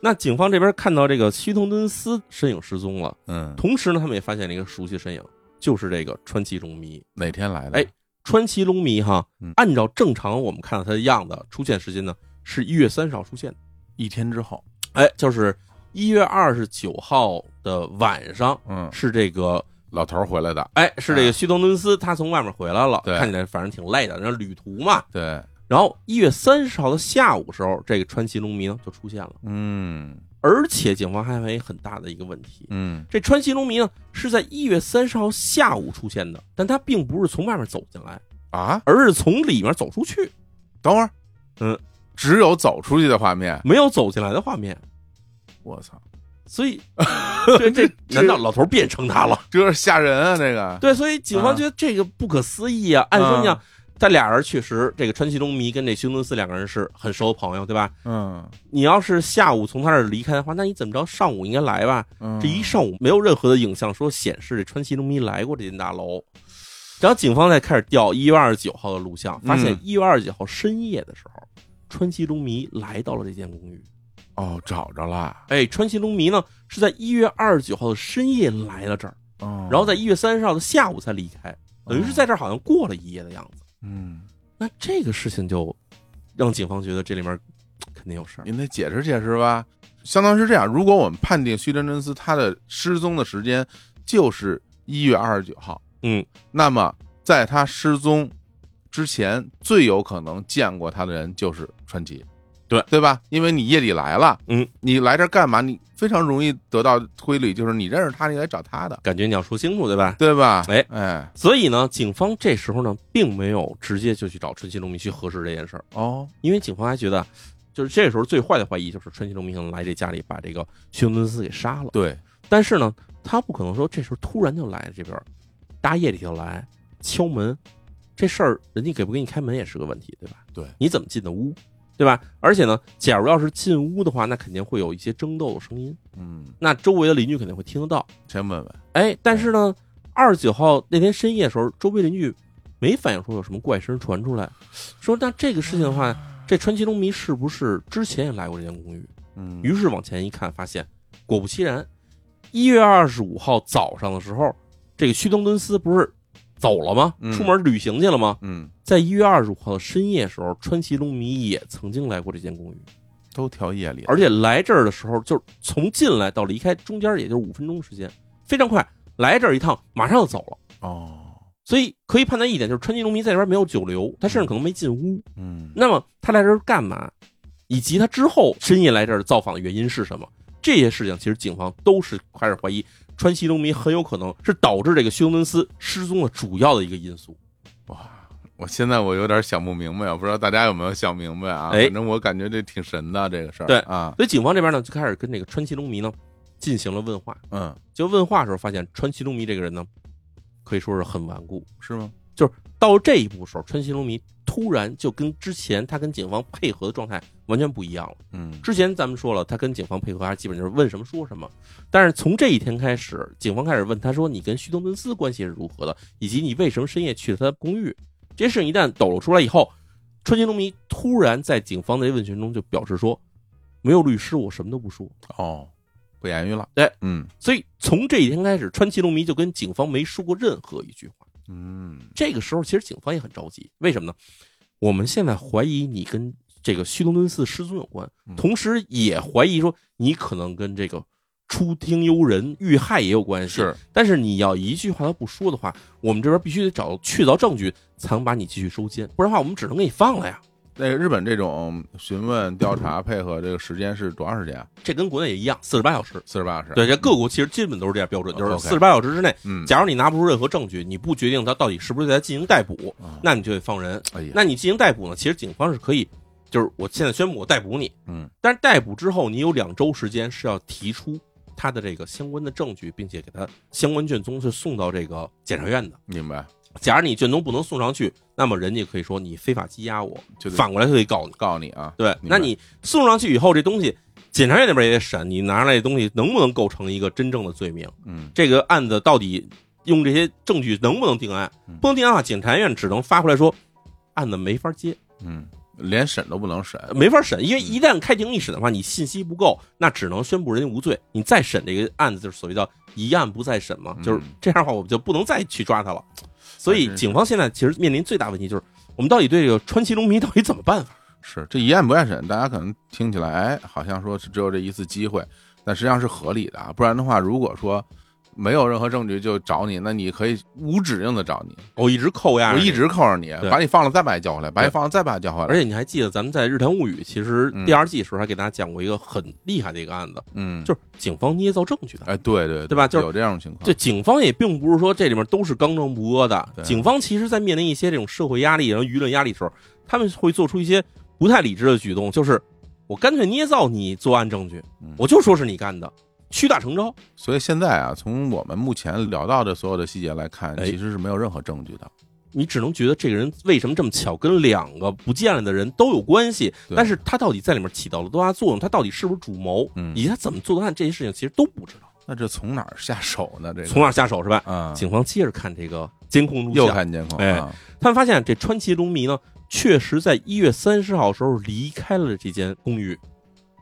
那警方这边看到这个希通敦斯身影失踪了，嗯，同时呢，他们也发现了一个熟悉身影，就是这个川崎龙迷。哪天来的？哎，川崎龙迷哈嗯，按照正常我们看到他的样子，出现时间呢是一月三十号出现的。一天之后，哎，就是一月二十九号的晚上，嗯，是这个老头儿回来的，哎，是这个西通敦斯他从外面回来了，对看起来反正挺累的，那旅途嘛。对，然后一月三十号的下午时候，这个川崎龙弥呢就出现了，嗯而且警方还发现很大的一个问题，嗯，这川崎龙弥呢是在一月三十号下午出现的，但他并不是从外面走进来，啊，而是从里面走出去，等会儿，嗯，只有走出去的画面，没有走进来的画面。我操，所以，这 [laughs] 这难道老头变成他了？这是吓人啊！这个，对，所以警方觉得这个不可思议啊。按说你想，这俩人确实，这个川崎中弥跟这休顿斯两个人是很熟的朋友，对吧？嗯你要是下午从他这儿离开的话，那你怎么着上午应该来吧？嗯，这一上午没有任何的影像说显示这川崎中弥来过这间大楼。然后警方再开始调一月二十九号的录像，发现嗯一月二十九号深夜的时候，川崎中弥来到了这间公寓。哦，找着了，哎，川崎中弥呢是在一月二十九号的深夜来了这儿，哦，然后在一月三十号的下午才离开，等于是在这儿好像过了一夜的样子。嗯，那这个事情就让警方觉得这里面肯定有事儿。您得解释解释吧。相当于是这样，如果我们判定徐真真司他的失踪的时间就是一月二十九号，嗯，那么在他失踪之前，最有可能见过他的人就是川崎，对对吧？因为你夜里来了，嗯，你来这儿干嘛？你非常容易得到推理，就是你认识他，你来找他的，感觉你要说清楚，对吧？对吧？哎哎，所以呢，警方这时候呢，并没有直接就去找春熙龙弥去核实这件事儿，哦，因为警方还觉得，就是这时候最坏的怀疑就是春熙龙弥可能来这家里把这个休顿斯给杀了。对，但是呢，他不可能说这时候突然就来这边，大夜里就来敲门，这事儿人家给不给你开门也是个问题，对吧？对，你怎么进的屋，对吧？而且呢，假如要是进屋的话，那肯定会有一些争斗的声音，嗯，那周围的邻居肯定会听得到。先问问，哎，但是呢，二十九号那天深夜的时候，周围邻居没反映出有什么怪声传出来，说那这个事情的话，这川崎龙迷是不是之前也来过这间公寓？嗯，于是往前一看，发现果不其然，一月二十五号早上的时候，这个须藤敦司不是走了吗？嗯出门旅行去了吗？嗯，在一月二十五号的深夜时候，川崎龙迷也曾经来过这间公寓，都挑夜里了，而且来这儿的时候，就是从进来到离开中间也就五分钟时间，非常快。来这儿一趟，马上就走了。哦，所以可以判断一点，就是川崎龙迷在这边没有久留，他甚至可能没进屋。嗯，那么他来这儿干嘛？以及他之后深夜来这儿造访的原因是什么？这些事情其实警方都是开始怀疑川西龙迷很有可能是导致这个休伦斯失踪的主要的一个因素。哇，我现在我有点想不明白，我不知道大家有没有想明白啊？哎反正我感觉这挺神的这个事儿。对啊，所以警方这边呢就开始跟这个川西龙迷呢进行了问话。嗯，就问话的时候发现川西龙迷这个人呢，可以说是很顽固。是吗？就是到这一步的时候，川西龙迷突然就跟之前他跟警方配合的状态完全不一样了。嗯，之前咱们说了，他跟警方配合，还基本就是问什么说什么。但是从这一天开始，警方开始问他说：“你跟徐东敦斯关系是如何的，以及你为什么深夜去了他的公寓？”这些事情一旦抖露出来以后，川崎龙迷突然在警方的问询中就表示说：“没有律师，我什么都不说。哦，不言语了。对，嗯”所以从这一天开始，川崎龙迷就跟警方没说过任何一句话。嗯这个时候，其实警方也很着急，为什么呢？我们现在怀疑你跟这个须藤敦寺失踪有关嗯，同时也怀疑说你可能跟这个出庭幽人遇害也有关系。是，但是你要一句话都不说的话，我们这边必须得找到确凿证据，才能把你继续收监，不然的话，我们只能给你放了呀。那个日本这种询问、调查、配合这个时间是多长时间啊？这跟国内也一样，四十八小时。四十八小时。对，这各国其实基本都是这样标准，就是四十八小时之内，嗯，假如你拿不出任何证据，你不决定他到底是不是在进行逮捕，啊那你就得放人。哎呀，那你进行逮捕呢？其实警方是可以，就是我现在宣布我逮捕你，嗯，但是逮捕之后，你有两周时间是要提出他的这个相关的证据，并且给他相关卷宗是送到这个检察院的。明白。假如你卷宗不能送上去，那么人家可以说你非法羁押我，就得反过来就可以告你。告诉你啊，对，明白那你送上去以后，这东西检察院那边也得审，你拿出来的东西能不能构成一个真正的罪名？嗯这个案子到底用这些证据能不能定案嗯？不能定案的话，检察院只能发回来说案子没法接，嗯，连审都不能审，没法审，因为一旦开庭一审的话，你信息不够，那只能宣布人家无罪。你再审这个案子，就是所谓叫一案不再审嘛，嗯就是这样的话，我们就不能再去抓他了。所以警方现在其实面临最大问题就是，我们到底对这个川崎龙迷到底怎么办法？是这一案不案审，大家可能听起来，哎，好像说是只有这一次机会，但实际上是合理的啊。不然的话，如果说没有任何证据就找你，那你可以无止境的找你，我一直扣押，我一直扣着你，对。把你放了再把你叫回来，把你放了再把你叫回来。而且你还记得咱们在《日谈物语》其实嗯。第二季的时候还给大家讲过一个很厉害的一个案子，嗯，就是警方捏造证据的。哎，对对对吧？就是有这样的情况，这，警方也并不是说这里面都是刚正不阿的对。警方其实，在面临一些这种社会压力、然后舆论压力的时候，他们会做出一些不太理智的举动，就是我干脆捏造你作案证据嗯，我就说是你干的，屈打成招。所以现在啊，从我们目前聊到的所有的细节来看，哎其实是没有任何证据的。你只能觉得这个人为什么这么巧跟两个不见了的人都有关系，但是他到底在里面起到了多大作用，他到底是不是主谋，嗯以及他怎么做的案，这些事情其实都不知道。那这从哪儿下手呢？这个从哪儿下手是吧？啊，警方接着看这个监控录像又，看监控，哎啊他们发现这川崎龙迷呢，确实在一月三十号时候离开了这间公寓，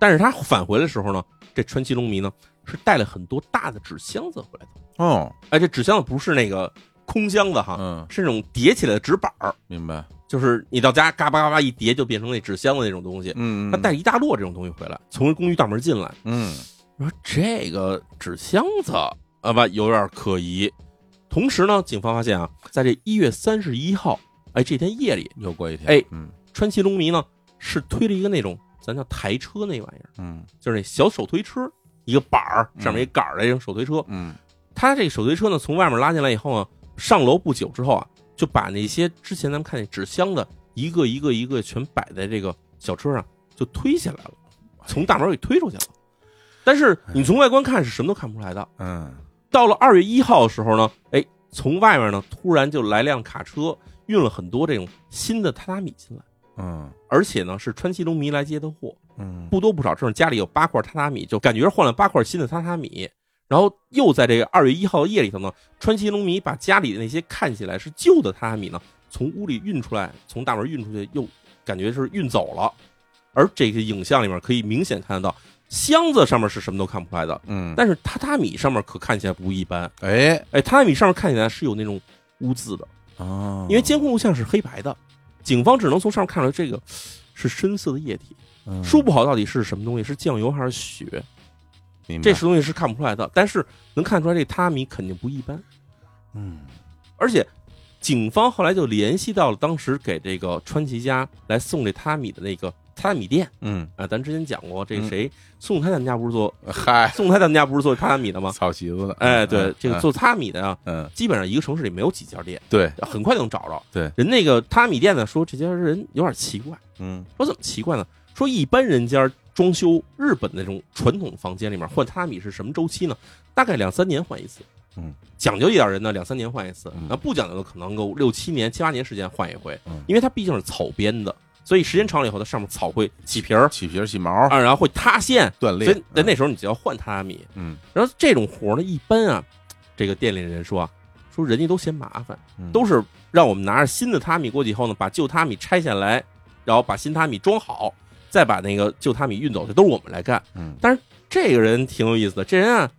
但是他返回的时候呢，这川崎龙迷呢是带了很多大的纸箱子回来的。哦，哎，这纸箱子不是那个空箱子哈，嗯，是那种叠起来的纸板儿，明白，就是你到家嘎巴嘎巴一叠就变成那纸箱子那种东西。嗯，他带一大摞这种东西回来，从公寓大门进来，嗯，我说这个纸箱子啊吧有点可疑。同时呢，警方发现啊，在这一月三十一号，哎，这天夜里，又过一天，哎嗯川崎龙迷呢是推了一个那种咱叫台车那玩意儿，嗯就是那小手推车，一个板儿上面一杆儿的这种手推车。嗯他这个手推车呢从外面拉进来以后呢，上楼不久之后啊，就把那些之前咱们看那纸箱子一个一个一个全摆在这个小车上，就推下来了，从大门给推出去了。但是你从外观看是什么都看不出来的。嗯到了二月一号的时候呢，哎，从外面呢突然就来辆卡车，运了很多这种新的榻榻米进来。嗯而且呢是川崎龙迷来接的货，嗯不多不少，这种家里有八块榻榻米，就感觉换了八块新的榻榻米。然后又在这个二月一号的夜里头呢，川崎龙迷把家里的那些看起来是旧的榻榻米呢，从屋里运出来，从大门运出去，又感觉是运走了。而这个影像里面可以明显看得到，箱子上面是什么都看不出来的，嗯，但是榻榻米上面可看起来不一般。哎哎，榻榻米上面看起来是有那种污渍的，哦，因为监控录像是黑白的，警方只能从上面看出来这个是深色的液体。嗯说不好到底是什么东西，是酱油还是血，明白这是东西是看不出来的。但是能看出来这榻榻米肯定不一般，嗯而且警方后来就联系到了当时给这个川崎家来送这榻榻米的那个榻榻米店。嗯，啊，咱之前讲过，这个谁宋太他们家不是做嗨，宋太他们家不是做榻榻米的吗？草席子。的，哎，对嗯，这个做榻榻米的啊，嗯。基本上一个城市里没有几家店，对，很快就能找着。对，人那个榻榻米店呢说这家人有点奇怪，嗯。说怎么奇怪呢？说一般人家装修日本那种传统房间里面换榻榻米是什么周期呢？大概两三年换一次。嗯，讲究一点人呢，两三年换一次。嗯；那不讲究的可能够六七年、七八年时间换一回嗯，因为它毕竟是草编的，所以时间长了以后，它上面草会起皮儿。起皮儿起毛。啊，然后会塌陷，断裂所以，在那时候你就要换榻榻米。嗯。然后这种活呢，一般啊，这个店里人说啊，说人家都嫌麻烦，嗯。都是让我们拿着新的榻榻米过去以后呢，把旧榻榻米拆下来，然后把新榻榻米装好，再把那个旧榻榻米运走，这都是我们来干。嗯。但是这个人挺有意思的，这人啊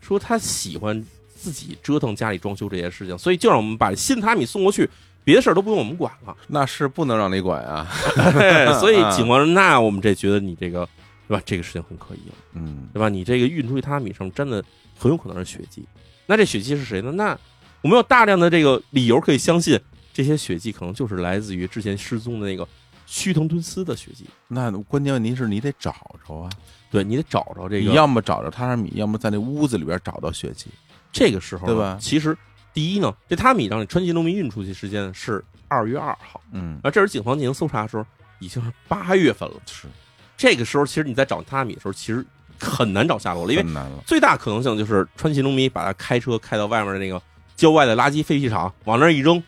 说他喜欢自己折腾家里装修这些事情，所以就让我们把新榻榻米送过去，别的事儿都不用我们管了。那是不能让你管啊，[laughs] 嘿 [laughs] 所以警方说，那我们这觉得你这个对吧？这个事情很可疑了，嗯对吧？你这个运出去榻榻米上真的很有可能是血迹。那这血迹是谁呢？那我们有大量的这个理由可以相信，这些血迹可能就是来自于之前失踪的那个须藤敦司的血迹。那关键问题是你得找着啊，对你得找着这个，你要么找着榻榻米，要么在那屋子里边找到血迹，这个时候对吧其实第一呢，这榻榻米让川崎农民运出去时间是二月二号，嗯而这时警方进行搜查的时候已经是八月份了。是这个时候，其实你在找榻榻米的时候，其实很难找下落了，因为最大可能性就是川崎农民把他开车开到外面的那个郊外的垃圾废弃场，往那儿一扔，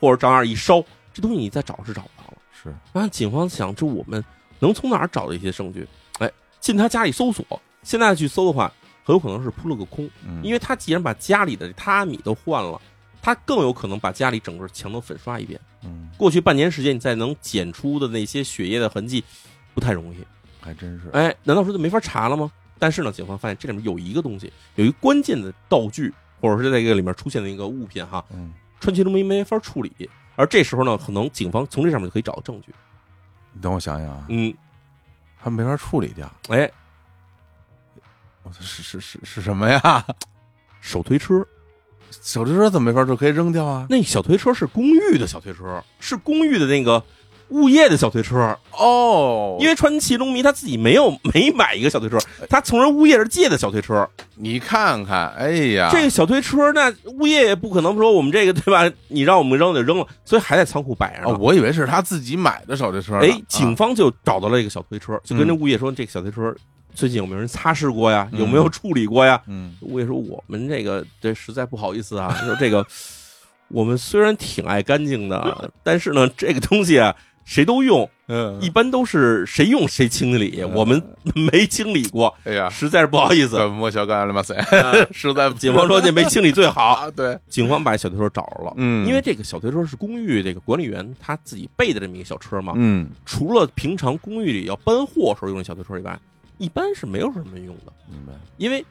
或者照样一烧，这东西你再找是找不到了。是，然后警方想，这我们能从哪儿找到一些证据？哎，进他家里搜索，现在去搜的话，很有可能是扑了个空，嗯，因为他既然把家里的榻榻米都换了，他更有可能把家里整个墙都粉刷一遍。嗯，过去半年时间，你再能检出的那些血液的痕迹，不太容易。还真是，哎，难道说就没法查了吗？但是呢，警方发现这里面有一个东西，有一个关键的道具，或者是在这个里面出现的一个物品哈，嗯，川崎龙没没法处理。而这时候呢，可能警方从这上面就可以找到证据。你等我想想啊，嗯，还没法处理掉，哎，是是是是什么呀？[laughs] 手推车，手推车怎么没法就可以扔掉啊？那小推车是公寓的小推车，是公寓的那个物业的小推车。哦因为川崎龙迷他自己没有没买一个小推车，他从人物业这借的小推车。你看看，哎呀，这个小推车，那物业也不可能说我们这个对吧？你让我们扔就扔了，所以还在仓库摆着呢。哦，我以为是他自己买的小推车呢。哎，警啊方就找到了一个小推车，就跟这物业说：“这个小推车最近有没有人擦拭过呀？嗯有没有处理过呀嗯？”物业说：“我们这个这实在不好意思啊，[laughs] 说这个我们虽然挺爱干净的，[laughs] 但是呢，这个东西啊，谁都用，嗯，一般都是谁用谁清理，嗯我们没清理过，哎呀，实在是不好意思。怎么小干了吗？谁？[laughs] 啊实在不警方说这没清理最好，啊，对，警方把小推车找着了。嗯，因为这个小推车是公寓这个管理员他自己备的这么一个小车嘛，嗯，除了平常公寓里要搬货时候用的小推车以外，一般是没有什么用的。明白，因为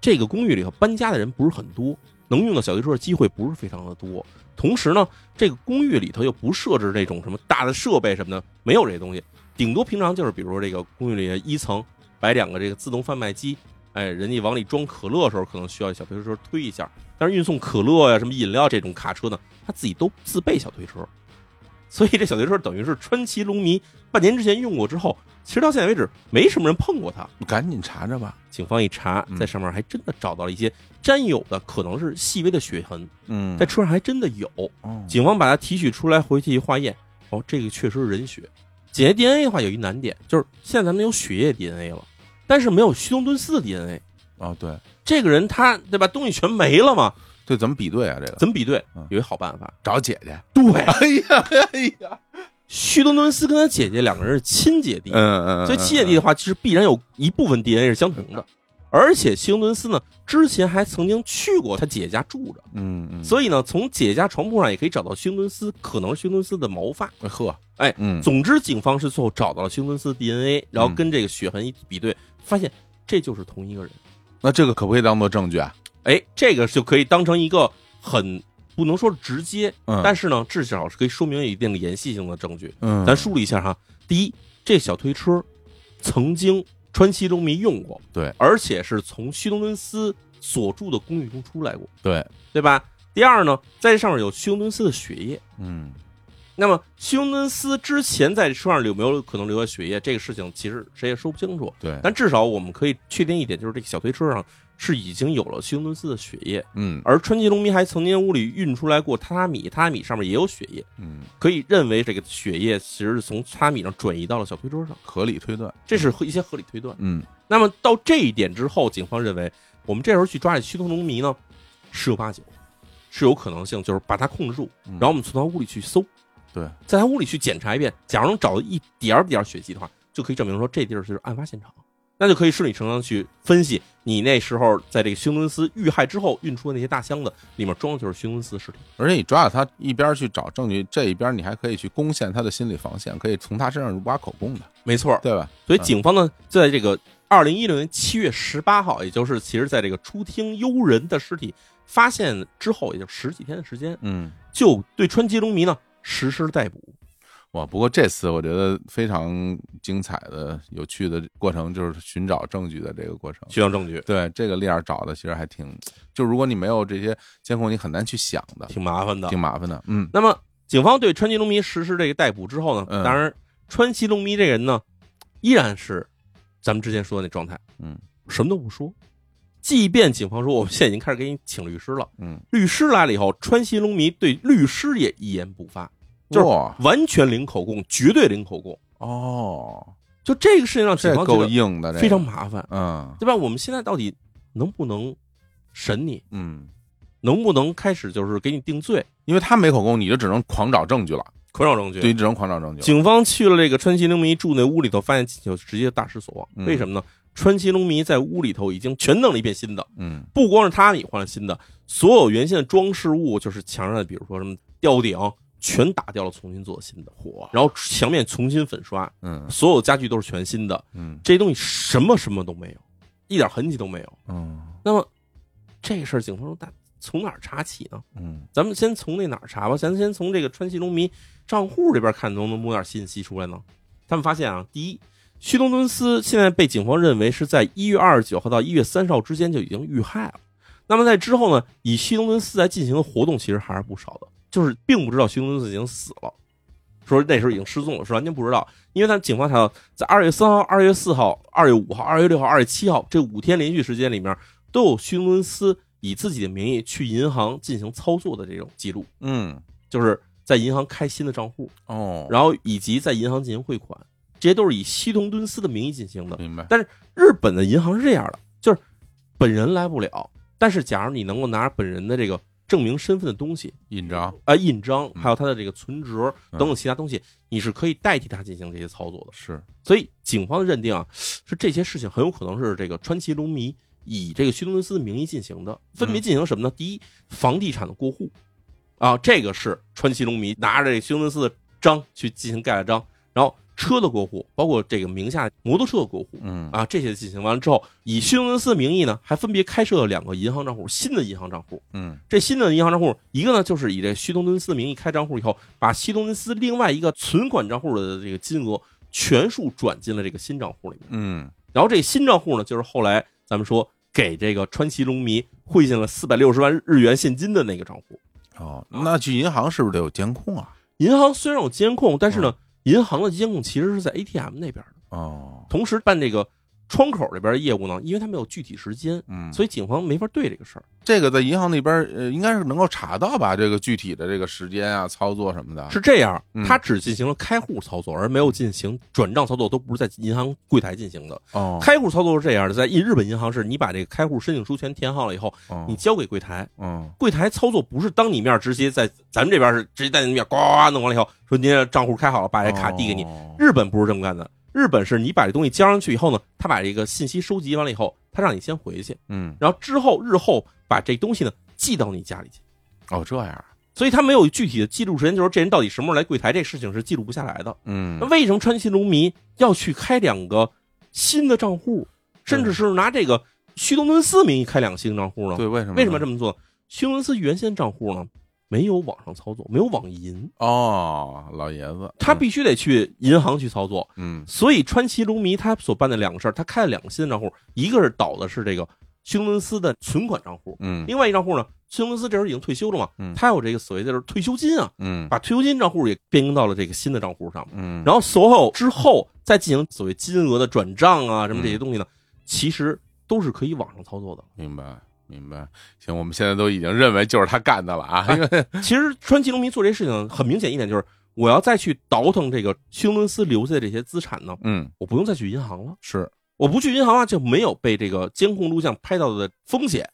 这个公寓里头搬家的人不是很多，能用到小推车的机会不是非常的多。同时呢，这个公寓里头又不设置这种什么大的设备什么的，没有这些东西。顶多平常就是比如说这个公寓里的一层摆两个这个自动贩卖机，哎，人家往里装可乐的时候可能需要小推车推一下。但是运送可乐呀、什么饮料这种卡车呢，他自己都自备小推车。所以这小推车等于是川崎龙迷半年之前用过之后，其实到现在为止没什么人碰过它。赶紧查查吧。警方一查，嗯在上面还真的找到了一些沾有的可能是细微的血痕，嗯在车上还真的有。哦警方把它提取出来，回去一化验，哦，这个确实是人血。检验 DNA 的话有一难点，就是现在咱们有血液 DNA 了，但是没有虚东敦斯的 DNA。哦，对这个人他对吧，东西全没了嘛，对，怎么比对啊？这个怎么比对嗯？有一好办法，找姐姐。对，[laughs] 哎呀，哎呀，旭东敦斯跟他姐姐两个人是亲姐弟，嗯嗯，所以亲姐弟的话，其实必然有一部分 DNA 是相同的。而且希顿斯呢，之前还曾经去过他姐姐家住着，嗯嗯，所以呢，从姐姐家床铺上也可以找到休顿斯，可能是休顿斯的毛发。呵，哎嗯，总之，警方是最后找到了休顿斯的 DNA，然后跟这个血痕一比对，发现这就是同一个人。那这个可不可以当做证据啊？哎，这个就可以当成一个很不能说是直接，嗯，但是呢，至少是可以说明有一定的延续性的证据。嗯，咱梳理一下哈，第一，这小推车曾经川崎龙迷用过，对，而且是从希东敦斯所住的公寓中出来过，对，对吧？第二呢，在这上面有希东敦斯的血液。嗯那么希东敦斯之前在车上有没有可能留下血液？这个事情其实谁也说不清楚。对，但至少我们可以确定一点，就是这个小推车上是已经有了希东敦斯的血液，嗯。而川崎龙迷还曾经屋里运出来过榻榻米，榻榻米上面也有血液，嗯，可以认为这个血液其实是从榻榻米上转移到了小推车上，合理推断，这是一些合理推断。嗯。那么到这一点之后，警方认为我们这时候去抓这虚头龙迷呢，十有八九是有可能性，就是把他控制住，嗯。然后我们从他屋里去搜，对，在他屋里去检查一遍，假如能找到一点儿点儿血迹的话，就可以证明说这地儿就是案发现场，那就可以顺理成章地去分析你那时候在这个休伦斯遇害之后运出的那些大箱子里面装的就是休伦斯尸体。而且你抓着他一边去找证据，这一边你还可以去攻陷他的心理防线，可以从他身上挖口供的，没错，对吧？所以警方呢，在这个二零一六年七月十八号，也就是其实在这个出听幽人的尸体发现之后，也就十几天的时间，嗯，就对川崎龙迷呢实施逮捕。哇，不过这次我觉得非常精彩的、有趣的过程，就是寻找证据的这个过程。寻找证据，对这个链儿找的其实还挺，就如果你没有这些监控，你很难去想的，挺麻烦的。挺麻烦的。嗯那么，警方对川崎龙迷实施这个逮捕之后呢，嗯当然，川崎龙迷这人呢，依然是咱们之前说的那状态，嗯什么都不说。即便警方说我们现在已经开始给你请律师了，嗯，律师来了以后，川崎龙迷对律师也一言不发，就是完全零口供，绝对零口供。哦，就这个事情让警方觉得硬的，这个非常麻烦，嗯对吧？我们现在到底能不能审你？嗯能不能开始就是给你定罪？因为他没口供，你就只能狂找证据了，狂找证据。对，你只能狂找证据。警方去了这个川崎龙迷住那屋里头，发现就直接大失所望。嗯为什么呢？川崎龙迷在屋里头已经全弄了一遍新的，嗯不光是他也换了新的，所有原先的装饰物，就是墙上的，比如说什么吊顶，全打掉了，重新做新的。嚯，然后墙面重新粉刷，嗯所有家具都是全新的，嗯这些东西什么什么都没有，一点痕迹都没有。嗯那么这事儿，警方说，那从哪儿查起呢？嗯咱们先从那哪儿查吧，咱先从这个川西农民账户这边看，能不能摸点信息出来呢？他们发现啊，第一，旭东敦司现在被警方认为是在一月二十九号到一月三十号之间就已经遇害了。那么在之后呢，以旭东敦司来进行的活动其实还是不少的，就是并不知道徐东敦司已经死了，说那时候已经失踪了，是完全不知道。因为他们警方查到，在二月三号、二月四号、二月五号、二月六号、二月七号这五天连续时间里面，都有徐东敦司以自己的名义去银行进行操作的这种记录。嗯就是在银行开新的账户，哦，然后以及在银行进行汇款，这些都是以西东敦斯的名义进行的。明白。但是日本的银行是这样的，就是本人来不了，但是假如你能够拿本人的这个证明身份的东西，印章，啊、印章，嗯。还有他的这个存折嗯。等等其他东西，你是可以代替他进行这些操作的。是，所以警方的认定啊，是这些事情很有可能是这个川崎龙迷以这个须东伦斯的名义进行的，分别进行什么呢？第一，房地产的过户，啊，这个是川崎龙迷拿着这个须东伦斯的章去进行盖了章，然后车的过户，包括这个名下摩托车的过户。嗯啊，这些进行完了之后，以须东敦司的名义呢，还分别开设了两个银行账户，新的银行账户。嗯这新的银行账户，一个呢就是以这须东敦司的名义开账户以后，把须东敦司另外一个存款账户的这个金额全数转进了这个新账户里面。嗯然后这新账户呢，就是后来咱们说给这个川崎龙迷汇进了四百六十万日元现金的那个账户。哦，那去银行是不是得有监控啊？银行虽然有监控，但是呢，银行的监控其实是在 ATM 那边的。哦，同时办这个窗口这边业务呢，因为他没有具体时间，嗯，所以警方没法对这个事儿。这个在银行那边呃，应该是能够查到吧？这个具体的这个时间啊、操作什么的。是这样嗯，他只进行了开户操作，而没有进行转账操作，都不是在银行柜台进行的。哦，开户操作是这样的，在日本银行是你把这个开户申请书全填好了以后，哦你交给柜台，嗯柜台操作不是当你面直接在咱们这边是直接在你面呱呱呱弄完了以后，说您的账户开好了，把这卡递给你。哦日本不是这么干的，日本是你把这东西交上去以后呢，他把这个信息收集完了以后，他让你先回去，嗯然后之后日后把这东西呢寄到你家里去。哦这样所以他没有具体的记录时间，就是这人到底什么时候来柜台，这事情是记录不下来的。嗯那为什么川崎龙迷要去开两个新的账户，甚至是拿这个须东敦司名义开两个新账户呢？对为什么为什么这么么做？须东敦司原先账户呢没有网上操作，没有网银，哦老爷子他必须得去银行去操作。嗯所以川崎龙迷他所办的两个事儿，他开了两个新的账户，一个是倒的是这个须东敦司的存款账户，嗯另外一账户呢，须东敦司这时候已经退休了嘛，嗯他有这个所谓的就是退休金啊，嗯把退休金账户也变更到了这个新的账户上。嗯，然后所有之后再进行所谓金额的转账啊，什么这些东西呢，其实都是可以网上操作的。明白明白。行，我们现在都已经认为就是他干的了啊，因为其实川崎龙迷做这事情很明显一点就是，我要再去倒腾这个休伦斯留下的这些资产呢，嗯我不用再去银行了。是我不去银行啊，就没有被这个监控录像拍到的风险。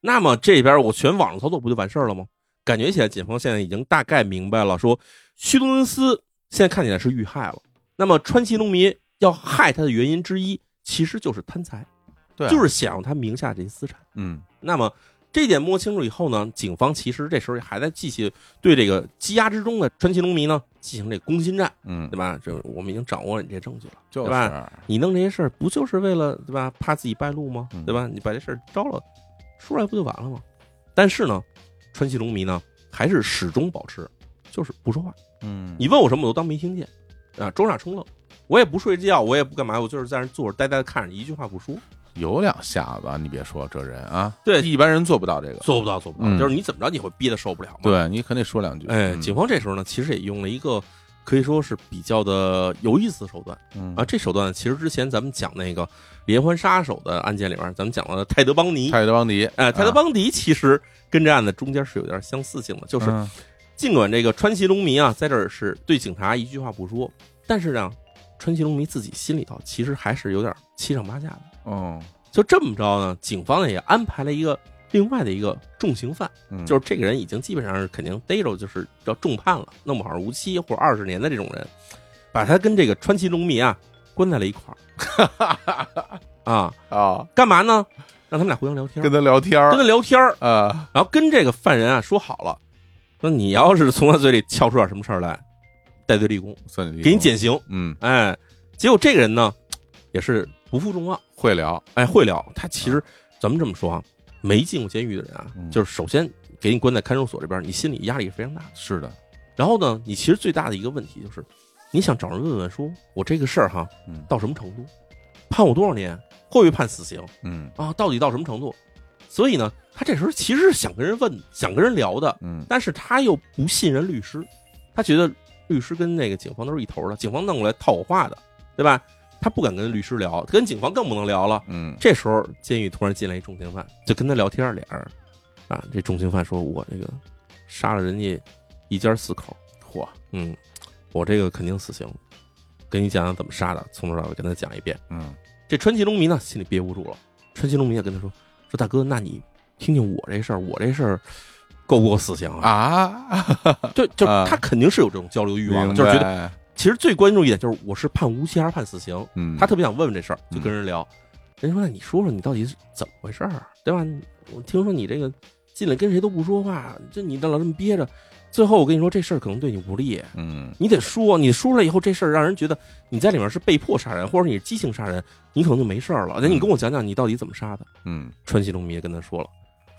那么这边我全网上操作不就完事儿了吗？感觉起来，警方现在已经大概明白了，说虚东恩斯现在看起来是遇害了。那么川崎龙迷要害他的原因之一，其实就是贪财，对啊，就是想要他名下这些资产。嗯那么这点摸清楚以后呢，警方其实这时候还在继续对这个羁押之中的川崎龙迷呢进行这攻心战，嗯对，吧？这我们已经掌握了你这证据了。就是对吧你弄这些事儿不就是为了对吧？怕自己败露吗嗯？对吧？你把这事儿招了，出来不就完了吗？但是呢，川崎龙迷呢还是始终保持就是不说话。嗯，你问我什么，我都当没听见，啊，装傻充愣。我也不睡觉，我也不干嘛，我就是在那坐着呆呆的看着你，一句话不说。有两下子，你别说这人啊，对。一般人做不到这个，做不到，做不到，嗯。就是你怎么着你会憋得受不了嘛。，对你肯定说两句，哎，嗯。警方这时候呢，其实也用了一个可以说是比较的有意思的手段。嗯。啊。这手段其实之前咱们讲那个连环杀手的案件里边，咱们讲了泰德邦尼，泰德邦迪，哎，泰德啊邦迪其实跟这案子中间是有点相似性的，就是嗯。尽管这个川崎龙迷啊在这儿是对警察一句话不说，但是呢，川崎龙迷自己心里头其实还是有点七上八下的。哦，就这么着呢，警方呢也安排了一个另外的一个重刑犯，嗯就是这个人已经基本上是肯定逮着，就是要重判了，弄不好是无期或者二十年的这种人，把他跟这个川崎龙迷啊关在了一块儿啊，[laughs] 啊，干嘛呢？让他们俩互相聊天，跟他聊天儿跟他聊天儿，啊，然后跟这个犯人啊说好了，说你要是从他嘴里撬出点什么事儿来，戴罪立功，算你给你，减刑。嗯，哎，结果这个人呢，也是不负众望，会聊，哎，会聊。他其实咱们这么说啊，没进过监狱的人啊，嗯就是首先给你关在看守所这边，你心里压力是非常大的。是的，然后呢，你其实最大的一个问题就是，你想找人问问说，我这个事儿哈嗯到什么程度，判我多少年，会不会判死刑嗯啊？到底到什么程度？所以呢，他这时候其实是想跟人问，想跟人聊的，嗯但是他又不信任律师，他觉得律师跟那个警方都是一头的，警方弄过来套我话的，对吧？他不敢跟律师聊，跟警方更不能聊了。嗯这时候，监狱突然进来一重刑犯，就跟他聊天，俩人啊，这重刑犯说：“我这个杀了人家一家四口，嚯，嗯，我这个肯定死刑。跟你讲讲怎么杀的，从头到尾跟他讲一遍。嗯这川崎龙迷呢，心里憋不住了。川崎龙迷也跟他说：“说大哥，那你听听我这事儿，我这事儿够不够死刑啊？啊，对，就啊他肯定是有这种交流欲望的，就是觉得白，其实最关注一点就是我是判无期还是判死刑，嗯，他特别想问问这事儿，就跟人聊。人说：“那你说说你到底是怎么回事儿，对吧？我听说你这个进来跟谁都不说话，这你老这么憋着，最后我跟你说这事儿可能对你不利，嗯。你得说，你说出来以后这事儿让人觉得你在里面是被迫杀人，或者你是激情杀人，你可能就没事儿了。那你跟我讲讲你到底怎么杀的？”嗯。川西龙迷也跟他说了，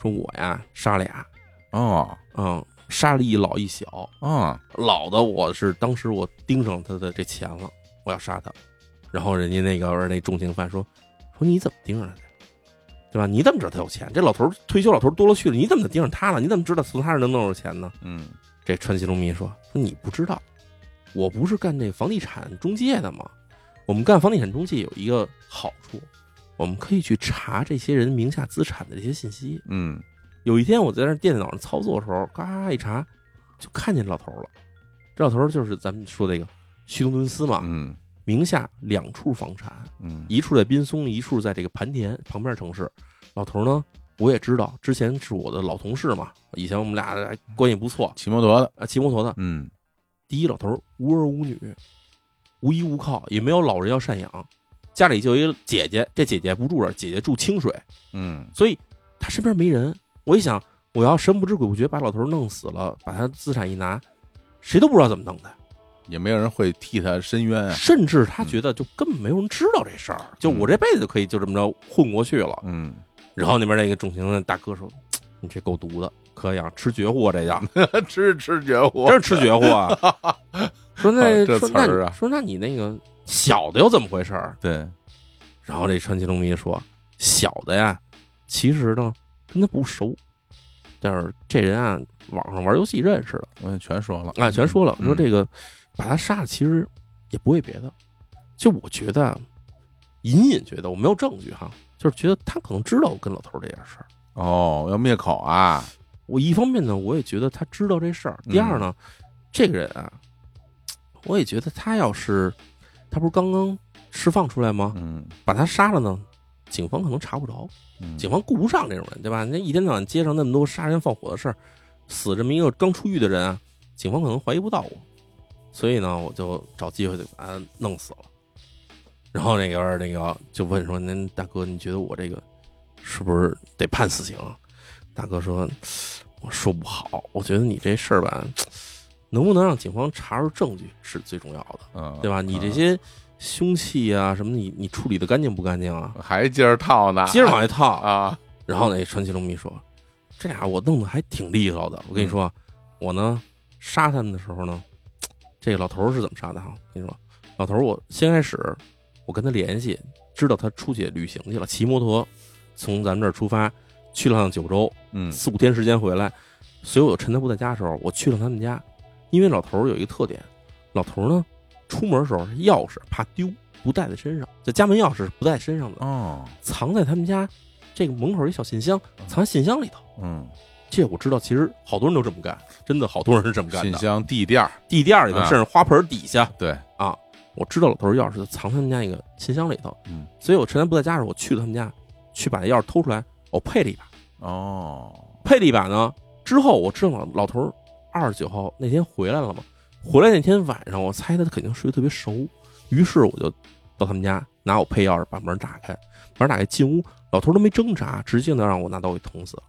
说我呀杀俩，哦。嗯，杀了一老一小，啊老的我是当时我盯上他的这钱了，我要杀他。然后人家那个那重刑犯说说你怎么盯上他的，对吧？你怎么知道他有钱？这老头退休老头多了去了，你怎么盯上他了？你怎么知道从他这能弄着钱呢？嗯这川崎龙民说说你不知道，我不是干这房地产中介的吗？我们干房地产中介有一个好处，我们可以去查这些人名下资产的这些信息。嗯有一天我在那电脑上操作的时候，嘎一查，就看见这老头了。这老头就是咱们说那个旭东敦司嘛，嗯名下两处房产，嗯一处在滨松，一处在这个盘田旁边城市。老头呢，我也知道，之前是我的老同事嘛，以前我们俩关系不错骑摩托的，啊，骑摩托的。嗯第一，老头无儿无女，无依无靠，也没有老人要赡养，家里就一个姐姐，这姐姐不住这儿，姐姐住清水，嗯所以他身边没人。我一想，我要神不知鬼不觉把老头弄死了，把他资产一拿，谁都不知道怎么弄的，也没有人会替他申冤啊，甚至他觉得就根本没有人知道这事儿，就我这辈子就可以就这么着混过去了。嗯，然后那边那个重刑的大哥说：“你这够毒的，可以啊，吃绝户啊，[laughs] 这叫吃吃绝户，真是吃绝户啊。[laughs] ”说那这说那词儿啊你说那你那个小的又怎么回事儿？对，然后这川崎龙迷说：“小的呀，其实呢跟他不熟，但是这人啊，网上玩游戏认识的我也全说了啊，全说了，嗯说这个把他杀了，其实也不为别的，就我觉得啊，隐隐觉得我没有证据哈，就是觉得他可能知道我跟老头这件事儿。哦，要灭口啊，我一方面呢，我也觉得他知道这事儿；第二呢，这个人啊，我也觉得他要是他不是刚刚释放出来吗？嗯把他杀了呢，警方可能查不着。嗯，警方顾不上这种人，对吧？那一天到晚街上那么多杀人放火的事儿，死这么一个刚出狱的人啊，警方可能怀疑不到我，所以呢，我就找机会就把他弄死了。然后那个那个就问说：“您大哥，你觉得我这个是不是得判死刑啊？”大哥说：“我说不好，我觉得你这事儿吧，能不能让警方查出证据是最重要的，嗯，对吧？你这些凶器啊什么的，你你处理的干净不干净啊？嗯还接着套呢，接着往外套啊，然后那传奇龙迷说：“这俩我弄得还挺利索的。我跟你说，我呢杀他们的时候呢，这个老头儿是怎么杀的哈？我跟你说，老头儿我先开始我跟他联系，知道他出去旅行去了，骑摩托从咱们这儿出发去了趟九州，嗯四五天时间回来。所以我趁他不在家的时候，我去了他们家，因为老头儿有一个特点，老头儿呢出门的时候钥匙怕丢，不带在身上，这家门钥匙是不带身上的。”哦，藏在他们家这个门口一小信箱，藏在信箱里头。嗯，这我知道，其实好多人都这么干，真的好多人是这么干信的。箱地垫儿地垫里头，啊甚至花盆底下，对，啊我知道老头儿钥匙就藏他们家一个信箱里头。嗯，所以我趁他不在家的时候，我去了他们家，去把那钥匙偷出来，我配了一把，哦，配了一把呢。之后我知道老头儿二十九号那天回来了嘛，回来那天晚上，我猜他肯定睡得特别熟，于是我就到他们家拿我配钥匙把门打开，门打开进屋，老头儿都没挣扎，直接能让我拿刀给捅死了。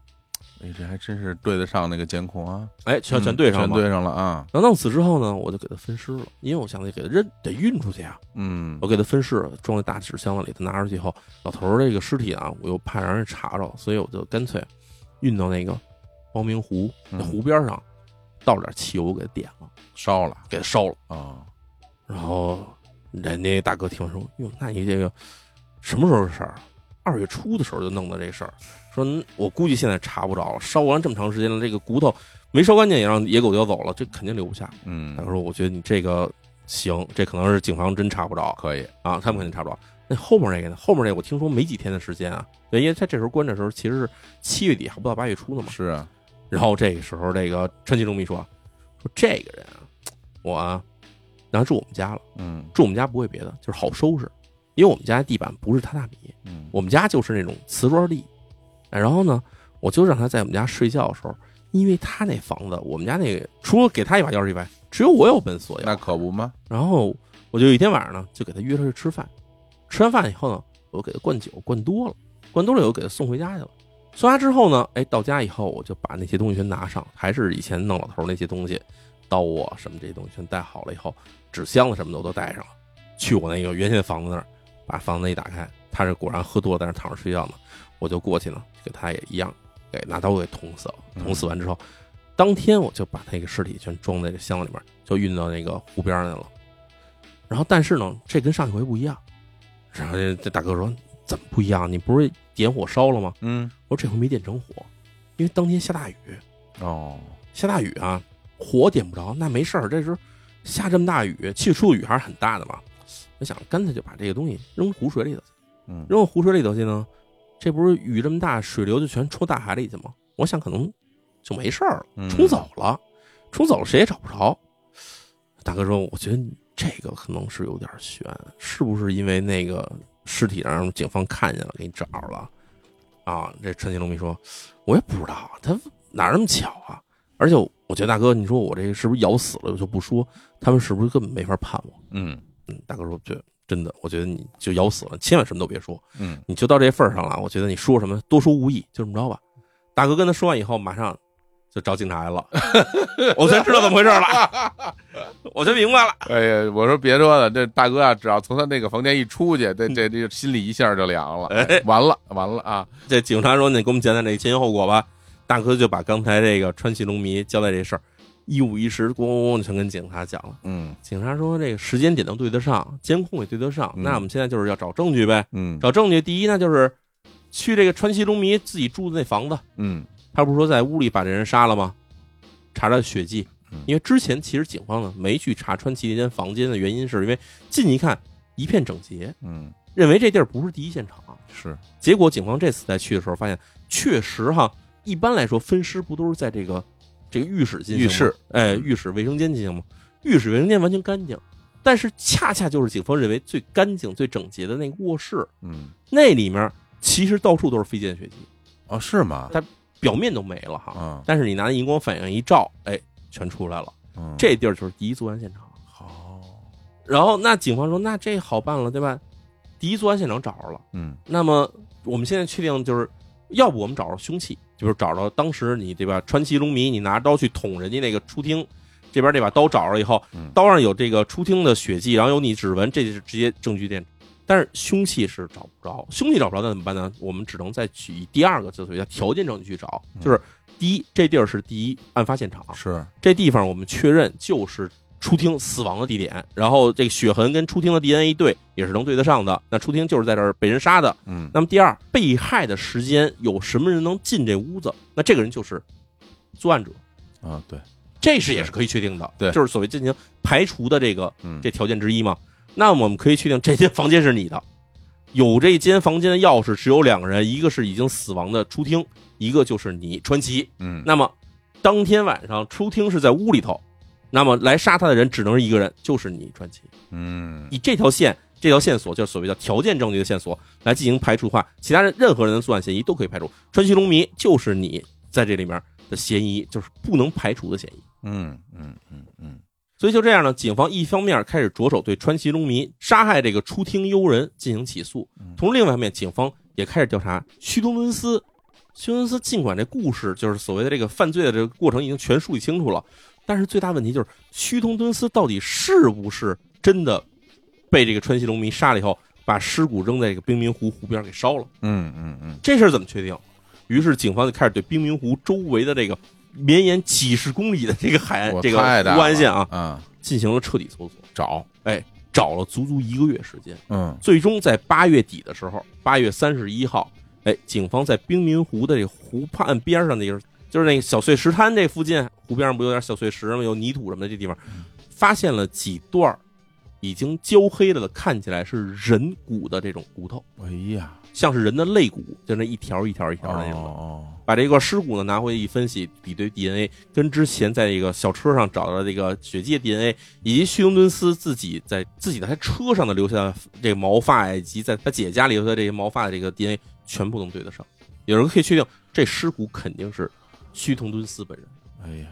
哎，这还真是对得上那个监控啊，哎，全全对上了嘛。全对上了啊，然后弄死之后呢，我就给他分尸了，因为我想得给他扔得运出去啊。嗯我给他分尸，装在大纸箱子里，他拿出去以后，老头儿这个尸体啊，我又怕让人查着，所以我就干脆运到那个光明湖湖边上，倒了点汽油给他点了，烧了给他烧了。啊，然后人家大哥听完说：“哟，那你这个什么时候的事儿？二月初的时候就弄的这事儿。说嗯我估计现在查不着了，烧完这么长时间了，这个骨头没烧干净也让野狗叼走了，这肯定留不下。”嗯他，说：“我觉得你这个行，这可能是警方真查不着。”可以，啊，他们肯定查不着。那后面那个呢？后面那个我听说没几天的时间啊，对因为他这时候关的时候其实是七月底还不到八月初呢嘛。是啊，然后这个时候，这个川崎龙迷说：“说这个人啊，我啊，然后住我们家了，嗯住我们家不会别的，就是好收拾，因为我们家地板不是榻榻米，嗯，我们家就是那种瓷砖地。哎然后呢，我就让他在我们家睡觉的时候，因为他那房子，我们家那个除了给他一把钥匙以外，只有我有门锁钥。那可不吗？然后我就有一天晚上呢，就给他约出去吃饭。吃完饭以后呢，我给他灌酒，灌多了，灌多了以后给他送回家去了。送家之后呢，哎，到家以后我就把那些东西全拿上，还是以前弄老头那些东西，刀啊什么这些东西全带好了以后，纸箱子什么的我都带上了。去我那个原先房子那儿，把房子一打开，他是果然喝多了，在那躺着睡觉呢。我就过去呢，给他也一样，给拿刀给捅死了。捅死完之后，当天我就把那个尸体全装在这箱子里面，就运到那个湖边儿去了。然后，但是呢，这跟上一回不一样。然后这这大哥说：“怎么不一样？你不是点火烧了吗嗯，？”我说：“这回没点成火，因为当天下大雨，哦，下大雨啊，火点不着。那没事儿，这时候下这么大雨，气出的雨还是很大的嘛。我想干脆就把这个东西扔湖水里头去。嗯，扔到湖水里头去呢，这不是雨这么大，水流就全冲大海里去吗？我想可能就没事儿冲走了，冲走了谁也找不着。大哥说：“我觉得这个可能是有点悬，是不是因为那个尸体让警方看见了，给你找着了？”啊，这陈金龙迷说：“我也不知道，他哪那么巧啊？而且我觉得大哥，你说我这是不是咬死了？我就不说，他们是不是根本没法判我？”嗯嗯，大哥说：“这真的，我觉得你就咬死了，千万什么都别说。”嗯，你就到这份儿上了，我觉得你说什么多说无益，就这么着吧。大哥跟他说完以后，马上就找警察来了，[laughs] 我才知道怎么回事了，我就明白了。哎呀，我说别说了，这大哥啊，只要从他那个房间一出去，这这这心里一下就凉了，哎完了完了啊，这警察说：“你给我们讲讲这前因后果吧。”大哥就把刚才这个川崎龙迷交代这事儿一五一十咣咣咣全跟警察讲了。嗯。警察说：“这个时间点能对得上，监控也对得上，嗯。那我们现在就是要找证据呗。嗯。找证据，第一呢就是去这个川崎龙迷自己住的那房子，嗯。他不是说在屋里把这人杀了吗？查查血迹。嗯，因为之前其实警方呢没去查川崎那间房间的原因，是因为进去一看一片整洁，嗯，认为这地儿不是第一现场。是，结果警方这次再去的时候，发现确实哈，一般来说分尸不都是在这个这个浴室进行吗浴室，哎，浴室卫生间进行吗？浴室卫生间完全干净，但是恰恰就是警方认为最干净、最整洁的那个卧室，嗯那里面其实到处都是飞溅血迹，哦是吗？它表面都没了哈。嗯，但是你拿荧光反应一照，哎，全出来了。嗯这地儿就是第一作案现场。好，然后那警方说，那这好办了，对吧？第一作案现场找着了，嗯那么我们现在确定就是，要不我们找着凶器，就是找着当时你对吧？川崎龙迷，你拿刀去捅人家那个出厅，这边这把刀找着以后嗯，刀上有这个出厅的血迹，然后有你指纹，这就是直接证据链。但是凶器是找不着，凶器找不着，那怎么办呢？我们只能再举第二个，就所谓叫条件证据去找，就是第一，这地儿是第一案发现场，是，这地方我们确认就是出厅死亡的地点，然后这个血痕跟出厅的 DNA 一对，也是能对得上的。那出厅就是在这儿被人杀的。嗯那么第二，被害的时间有什么人能进这屋子？那这个人就是作案者，啊对，这是也是可以确定的。对就是所谓进行排除的这个嗯这条件之一嘛。那么我们可以确定这间房间是你的，有这间房间的钥匙只有两个人，一个是已经死亡的出厅，一个就是你川崎。嗯那么当天晚上出厅是在屋里头，那么来杀他的人只能是一个人，就是你传奇。嗯以这条线这条线索，就是所谓的条件证据的线索来进行排除的话，其他人任何人的作案嫌疑都可以排除。川崎龙迷就是你在这里面的嫌疑，就是不能排除的嫌疑。嗯嗯嗯嗯所以就这样呢，警方一方面开始着手对川崎龙迷杀害这个出庭悠人进行起诉，同时另外一方面，警方也开始调查须东敦司。须东伦斯尽管这故事就是所谓的这个犯罪的这个过程已经全梳理清楚了，但是最大问题就是须东敦司到底是不是真的被这个川西龙迷杀了以后，把尸骨扔在这个冰明湖湖边给烧了？嗯嗯嗯这事儿怎么确定？于是警方就开始对冰明湖周围的这个绵延几十公里的这个海岸这个湖岸线啊，进行了彻底搜索，找，哎找了足足一个月时间，嗯最终在八月底的时候，八月三十一号，哎，警方在冰明湖的这个湖畔边上那个，就是那个小碎石滩这附近，湖边上不有点小碎石吗？有泥土什么的这地方，发现了几段已经焦黑了的，看起来是人骨的这种骨头，哎呀，像是人的肋骨，就那一条一条一条的那种。哦把这个尸骨呢拿回去一分析，比对 DNA，跟之前在这个小车上找到的这个血迹的 DNA，以及旭东敦斯自己在自己的他车上的留下的这个毛发，以及在他姐家里留下的这些毛发的这个 DNA，全部能对得上。有人可以确定，这尸骨肯定是须藤敦斯本人。哎呀，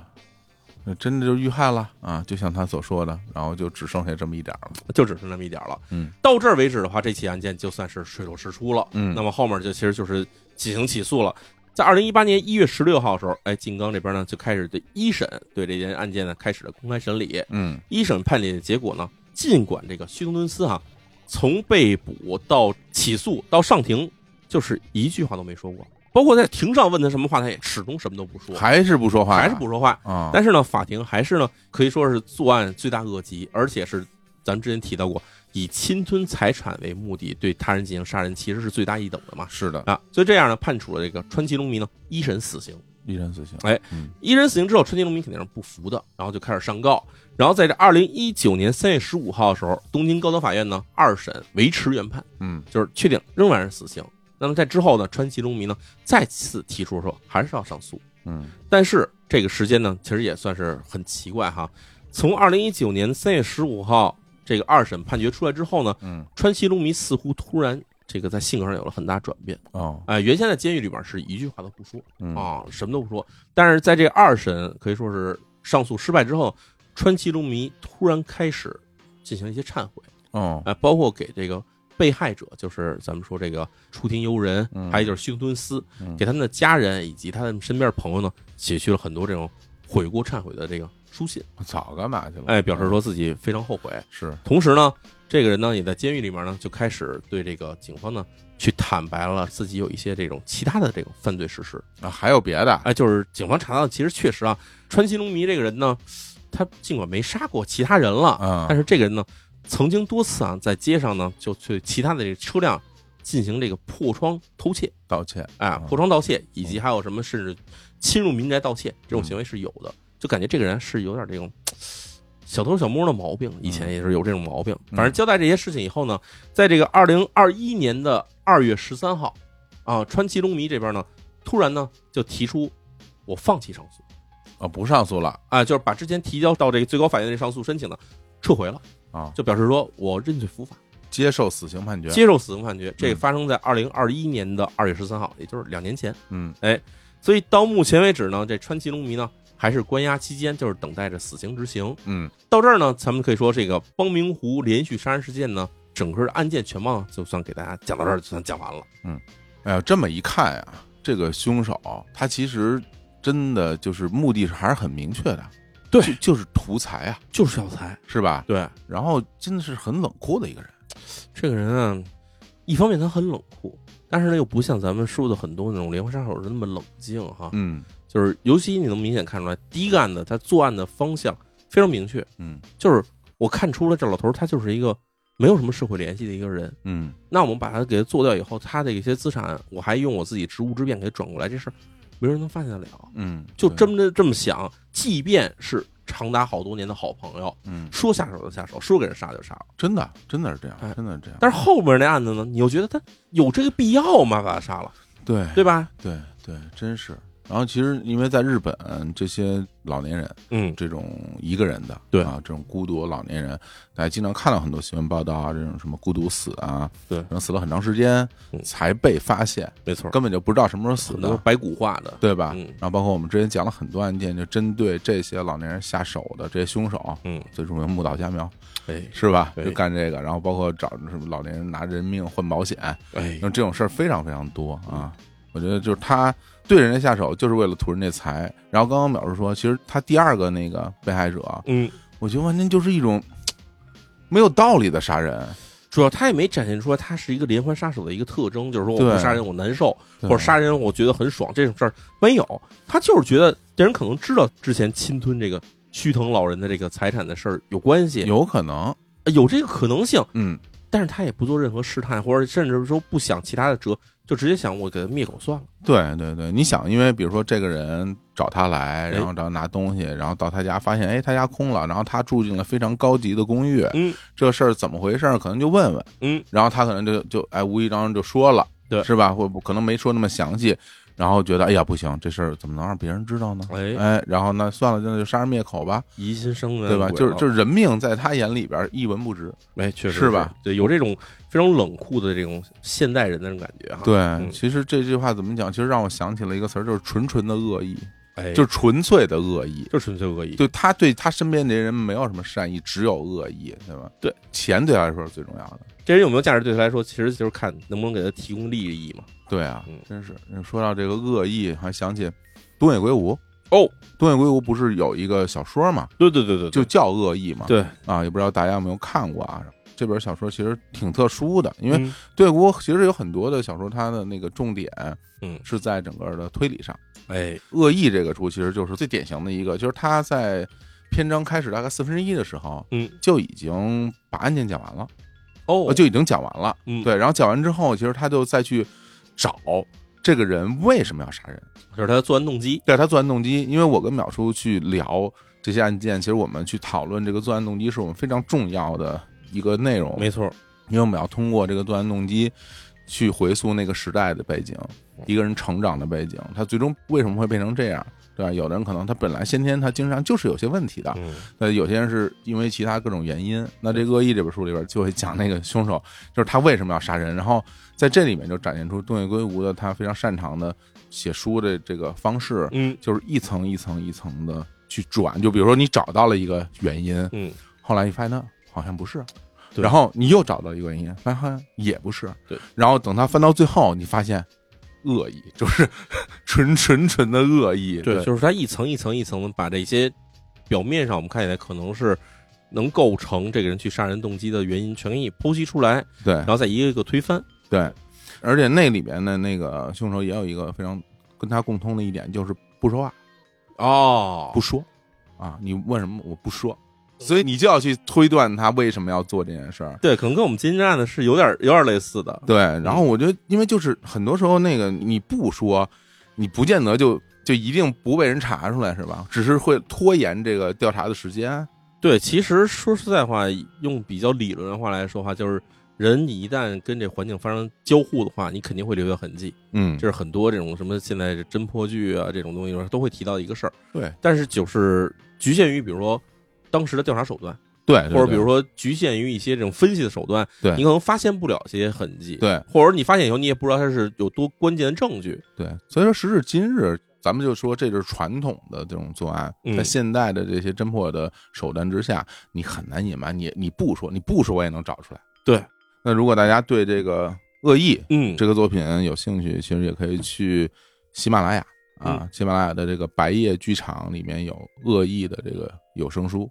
那真的就遇害了啊！就像他所说的，然后就只剩下这么一点了。就只剩那么一点了。嗯，到这儿为止的话，这起案件就算是水落石出了。嗯那么后面就其实就是进行起诉了。在二零一八年一月十六号的时候，哎，静冈这边呢就开始对一审对这件案件呢开始了公开审理。嗯一审判理的结果呢，尽管这个须藤敦司哈，从被捕到起诉到上庭，就是一句话都没说过，包括在庭上问他什么话，他也始终什么都不说，还是不说话呀，还是不说话。啊？但是呢，法庭还是呢，可以说是作案罪大恶极，而且是咱们之前提到过，以侵吞财产为目的对他人进行杀人，其实是罪大一等的嘛。是的，啊，所以这样呢，判处了这个川崎龙弥呢一审死刑。一人死刑。哎嗯一审死刑之后，川崎龙弥肯定是不服的，然后就开始上告。然后在这二零一九年三月十五号的时候，东京高等法院呢二审维持原判，嗯就是确定仍然是死刑。那么在之后呢，川崎龙迷呢再次提出说还是要上诉。嗯但是这个时间呢，其实也算是很奇怪哈。从二零一九年三月十五号这个二审判决出来之后呢，嗯川崎龙迷似乎突然这个在性格上有了很大转变。哦哎、原先在监狱里边是一句话都不说嗯啊，什么都不说。但是在这二审可以说是上诉失败之后，川崎龙迷突然开始进行一些忏悔，哦哎、包括给这个被害者，就是咱们说这个出庭游人，嗯还有就是须藤敦司，嗯给他们的家人以及他们身边的朋友呢，写去了很多这种悔过忏悔的这个书信，早干嘛去了？哎，表示说自己非常后悔。是同时呢，这个人呢也在监狱里面呢就开始对这个警方呢去坦白了自己有一些这种其他的这种犯罪事实。啊，还有别的？哎，就是警方查到，其实确实啊，川崎龙迷这个人呢，他尽管没杀过其他人了，啊但是这个人呢，曾经多次啊在街上呢就对其他的这个车辆进行这个破窗偷窃，盗窃哎，破窗盗窃，以及还有什么甚至侵入民宅盗窃这种行为是有的，就感觉这个人是有点这种小偷小摸的毛病，以前也是有这种毛病。反正交代这些事情以后呢，在这个二零二一年的二月十三号，啊，川崎龙迷这边呢，突然呢就提出我放弃上诉，啊，不上诉了。啊，就是把之前提交到这个最高法院的上诉申请呢撤回了，啊，就表示说我认罪伏法，接受死刑判决。接受死刑判决。这发生在二零二一年的二月十三号，也就是两年前。嗯哎所以到目前为止呢，这川崎龙弥呢还是关押期间，就是等待着死刑执行。嗯到这儿呢，咱们可以说这个邦明湖连续杀人事件呢，整个的案件全貌就算给大家讲到这儿，就算讲完了。嗯哎呀，这么一看呀，这个凶手他其实真的就是目的是还是很明确的，对就就是图财啊，就是小财，是吧？对然后真的是很冷酷的一个人。这个人啊，一方面他很冷酷，但是呢又不像咱们说的很多那种连环杀手是那么冷静哈。嗯就是尤其你能明显看出来，第一个案子他作案的方向非常明确，嗯就是我看出了这老头他就是一个没有什么社会联系的一个人。嗯那我们把他给他做掉以后，他的一些资产，我还用我自己职务之便给他转过来，这事儿没人能发现得了。嗯，就对这么这么想，即便是长达好多年的好朋友，嗯，说下手就下手，说给人杀就杀了。真的真的是这样哎，真的是这样。但是后面那案子呢，你又觉得他有这个必要吗？把他杀了，对对吧？对对，真是然后其实因为在日本这些老年人，嗯，这种一个人的，对。啊，这种孤独老年人，大家经常看到很多新闻报道啊，这种什么孤独死啊，对。然后死了很长时间嗯。才被发现，没错，根本就不知道什么时候死的，白骨化的，对吧？嗯。然后包括我们之前讲了很多案件，就针对这些老年人下手的这些凶手，嗯，最著名木岛佳苗哎。是吧？就干这个，然后包括找什么老年人拿人命换保险，哎。那，这种事儿非常非常多啊。我觉得就是他对人家下手，就是为了图人家财。然后刚刚表示说，其实他第二个那个被害者，嗯，我觉得完全就是一种没有道理的杀人，主要他也没展现出来他是一个连环杀手的一个特征，就是说我不杀人我难受，或者杀人我觉得很爽，这种事儿没有。他就是觉得这人可能知道之前侵吞这个虚藤老人的这个财产的事儿有关系，有可能，有这个可能性，嗯，但是他也不做任何试探，或者甚至说不想其他的辙，就直接想我给他灭口算了。对对对，你想，因为比如说这个人找他来，哎然后找他拿东西，然后到他家发现，哎，他家空了，然后他住进了非常高级的公寓，嗯这事儿怎么回事儿？可能就问问，嗯，然后他可能就就哎无意当中就说了，对是吧？或可能没说那么详细，然后觉得哎呀不行，这事儿怎么能让别人知道呢？哎，哎，然后那算了，那就杀人灭口吧，疑心生的，对吧？就是就是人命在他眼里边一文不值。哎，确实是吧？对，有这种非常冷酷的这种现代人的那种感觉哈。对，嗯其实这句话怎么讲？其实让我想起了一个词儿，就是纯纯的恶意，哎，就是纯粹的恶意。就纯粹恶意。就他对他身边这些人没有什么善意，只有恶意，对吧？对，钱对他来说是最重要的。这人有没有价值，对他来说，其实就是看能不能给他提供利益嘛。对啊，嗯真是。说到这个恶意，还想起东野圭吾。哦，东野圭吾不是有一个小说嘛，对对对对，就叫《恶意》嘛。对，啊，也不知道大家有没有看过啊？这本小说其实挺特殊的，因为嗯东野圭吾其实有很多的小说，它的那个重点嗯，是在整个的推理上。哎，恶意这个书其实就是最典型的一个，就是他在篇章开始大概四分之一的时候，嗯，就已经把案件讲完了，哦呃，就已经讲完了。嗯对，然后讲完之后，其实他就再去找这个人为什么要杀人，就是他的作案动机。对他作案动机。因为我跟淼叔去聊这些案件，其实我们去讨论这个作案动机，是我们非常重要的一个内容。没错，因为我们要通过这个作案动机去回溯那个时代的背景，一个人成长的背景，他最终为什么会变成这样，对吧？有的人可能他本来先天他精神上就是有些问题的，嗯那有些人是因为其他各种原因。那这《恶意》这本书里边就会讲那个凶手，就是他为什么要杀人，然后在这里面就展现出东野圭吾的他非常擅长的写书的这个方式，嗯就是一层一层一层的去转。就比如说你找到了一个原因，嗯，后来你发现呢，好像不是，对然后你又找到一个原因，发现好像也不是，对，然后等他翻到最后，你发现恶意，[laughs] 就是纯纯纯的恶意，对，就是他一层一层一层的把这些表面上我们看起来可能是能构成这个人去杀人动机的原因，全给你剖析出来，对然后再一个一个推翻。对，而且那里边的那个凶手也有一个非常跟他共通的一点，就是不说话，哦。不说。啊，你问什么我不说，所以你就要去推断他为什么要做这件事儿。对，可能跟我们今天案的是有点有点类似的。对，然后我觉得，因为就是很多时候那个你不说，你不见得就就一定不被人查出来，是吧？只是会拖延这个调查的时间。对，其实说实在话，用比较理论的话来说话，就是人你一旦跟这环境发生交互的话，你肯定会留下痕迹。嗯，这是很多这种什么现在这侦破剧啊这种东西都会提到一个事儿。对但是就是局限于比如说当时的调查手段，对，或者比如说局限于一些这种分析的手段，对你可能发现不了这些痕迹。对或者你发现以后，你也不知道它是有多关键的证据。对，所以说时至今日，咱们就说这就是传统的这种作案，嗯在现代的这些侦破的手段之下，你很难隐瞒，你你不说，你不说我也能找出来。对，那如果大家对这个恶意嗯，这个作品有兴趣，其实也可以去喜马拉雅啊，嗯喜马拉雅的这个白夜剧场里面有恶意的这个有声书。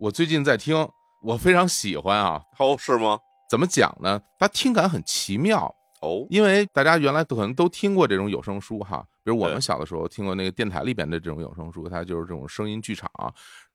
我最近在听，我非常喜欢啊。哦，是吗？怎么讲呢？它听感很奇妙，哦，因为大家原来可能都听过这种有声书哈，比如我们小的时候听过那个电台里边的这种有声书，它就是这种声音剧场。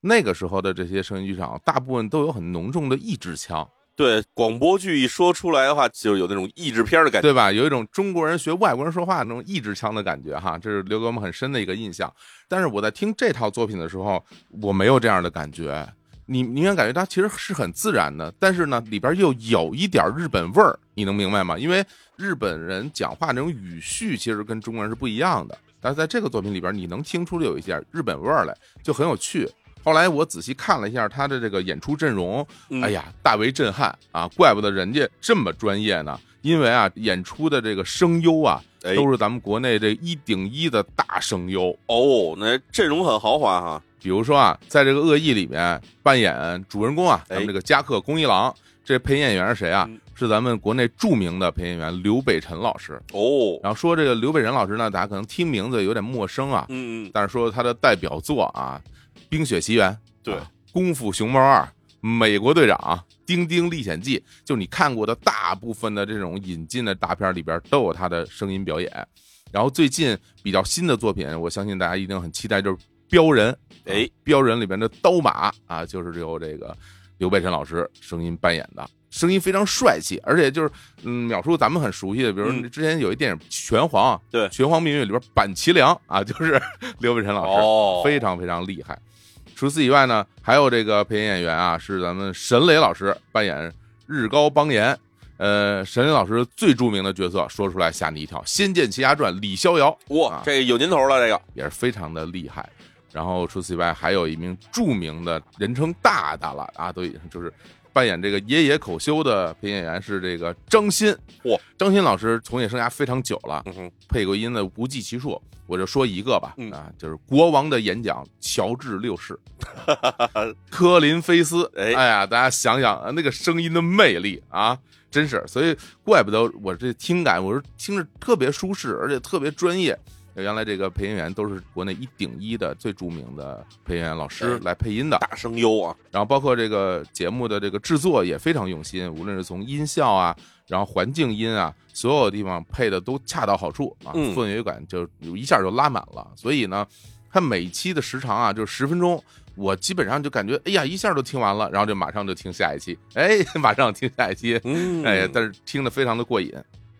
那个时候的这些声音剧场，大部分都有很浓重的意志腔，对，广播剧一说出来的话，就有那种译制片的感觉。对吧？有一种中国人学外国人说话那种意志腔的感觉哈，这是留给我们很深的一个印象。但是我在听这套作品的时候，我没有这样的感觉。你明显感觉它其实是很自然的，但是呢，里边又有一点日本味儿，你能明白吗？因为日本人讲话那种语序其实跟中国人是不一样的。但是在这个作品里边，你能听出有一点日本味儿来，就很有趣。后来我仔细看了一下他的这个演出阵容，嗯哎呀，大为震撼啊！怪不得人家这么专业呢，因为啊，演出的这个声优啊，哎都是咱们国内这一顶一的大声优。哦，那阵容很豪华哈。比如说啊，在这个恶意里面扮演主人公啊，咱们哎这个加克公一郎，这配音演员是谁啊嗯？是咱们国内著名的配音演员刘北辰老师。哦，然后说这个刘北辰老师呢，大家可能听名字有点陌生啊，嗯嗯，但是说他的代表作啊，《冰雪奇缘》对啊功夫熊猫二》《美国队长》《丁丁历险记》，就你看过的大部分的这种引进的大片里边都有他的声音表演。然后最近比较新的作品，我相信大家一定很期待，就是《镖人》。哎，《镖人》里边的刀马啊，就是由这个刘北辰老师声音扮演的，声音非常帅气，而且就是嗯，秒叔咱们很熟悉的，比如嗯之前有一电影《拳皇》，对《拳皇命运》里边板崎良啊，就是 [laughs] 刘北辰老师，哦非常非常厉害。除此以外呢，还有这个配音演员啊，是咱们沈磊老师扮演日高邦彦。呃，沈磊老师最著名的角色，说出来吓你一跳，《仙剑奇侠传》李逍遥，啊，哇这个有年头了，这个也是非常的厉害。然后除此以外，还有一名著名的人称大大了啊，都已经就是扮演这个爷爷口修的配音演员是这个张鑫。嚯，张鑫老师从业生涯非常久了，嗯，配过音的不计其数。我就说一个吧，嗯啊，就是《国王的演讲》乔治六世，[laughs] 科林菲斯。哎哎呀，大家想想啊那个声音的魅力啊，真是，所以怪不得我这听感，我是听着特别舒适，而且特别专业。原来这个配音员都是国内一顶一的最著名的配音员老师哎来配音的，大声优啊，然后包括这个节目的这个制作也非常用心，无论是从音效啊，然后环境音啊，所有地方配的都恰到好处啊，嗯氛围感就一下就拉满了。所以呢，它每期的时长啊就十分钟，我基本上就感觉哎呀一下就听完了，然后就马上就听下一期，哎，[laughs] 马上听下一期，嗯，哎，但是听得非常的过瘾。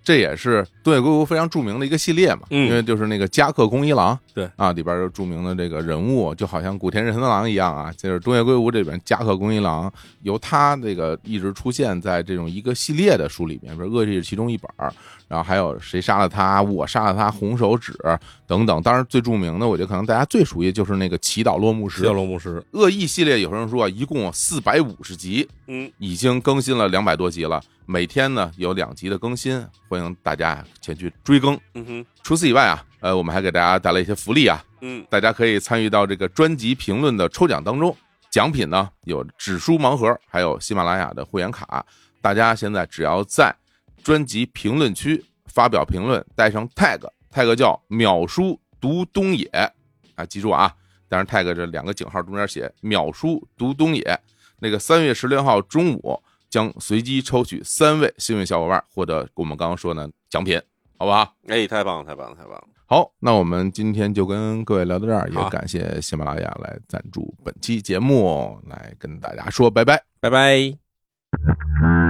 这也是东野圭吾非常著名的一个系列嘛，嗯。因为就是那个加克公一郎，对啊，里边有著名的这个人物，就好像古田任三郎一样啊，就是东野圭吾这边加贺恭一郎，由他这个一直出现在这种一个系列的书里面，比如《恶意》是其中一本，然后还有谁杀了他，我杀了他，红手指等等。当然最著名的，我觉得可能大家最熟悉就是那个祈祷落幕时。祈祷落幕时，恶意系列有声书啊，一共四百五十集，嗯，已经更新了两百多集了，每天呢有两集的更新，欢迎大家前去追更。嗯哼，除此以外啊，呃，我们还给大家带来一些福利啊，嗯，大家可以参与到这个专辑评论的抽奖当中。奖品呢有纸书盲盒，还有喜马拉雅的会员卡。大家现在只要在专辑评论区发表评论，带上 tag，tag 叫“秒叔读东野”啊，记住啊，但是 tag 这两个井号中间写“秒叔读东野”。那个三月十六号中午将随机抽取三位幸运小伙伴获得我们刚刚说的奖品，好不好？哎，太棒了，太棒了，太棒了，好，那我们今天就跟各位聊到这儿，也感谢喜马拉雅来赞助本期节目，来跟大家说拜拜。拜拜。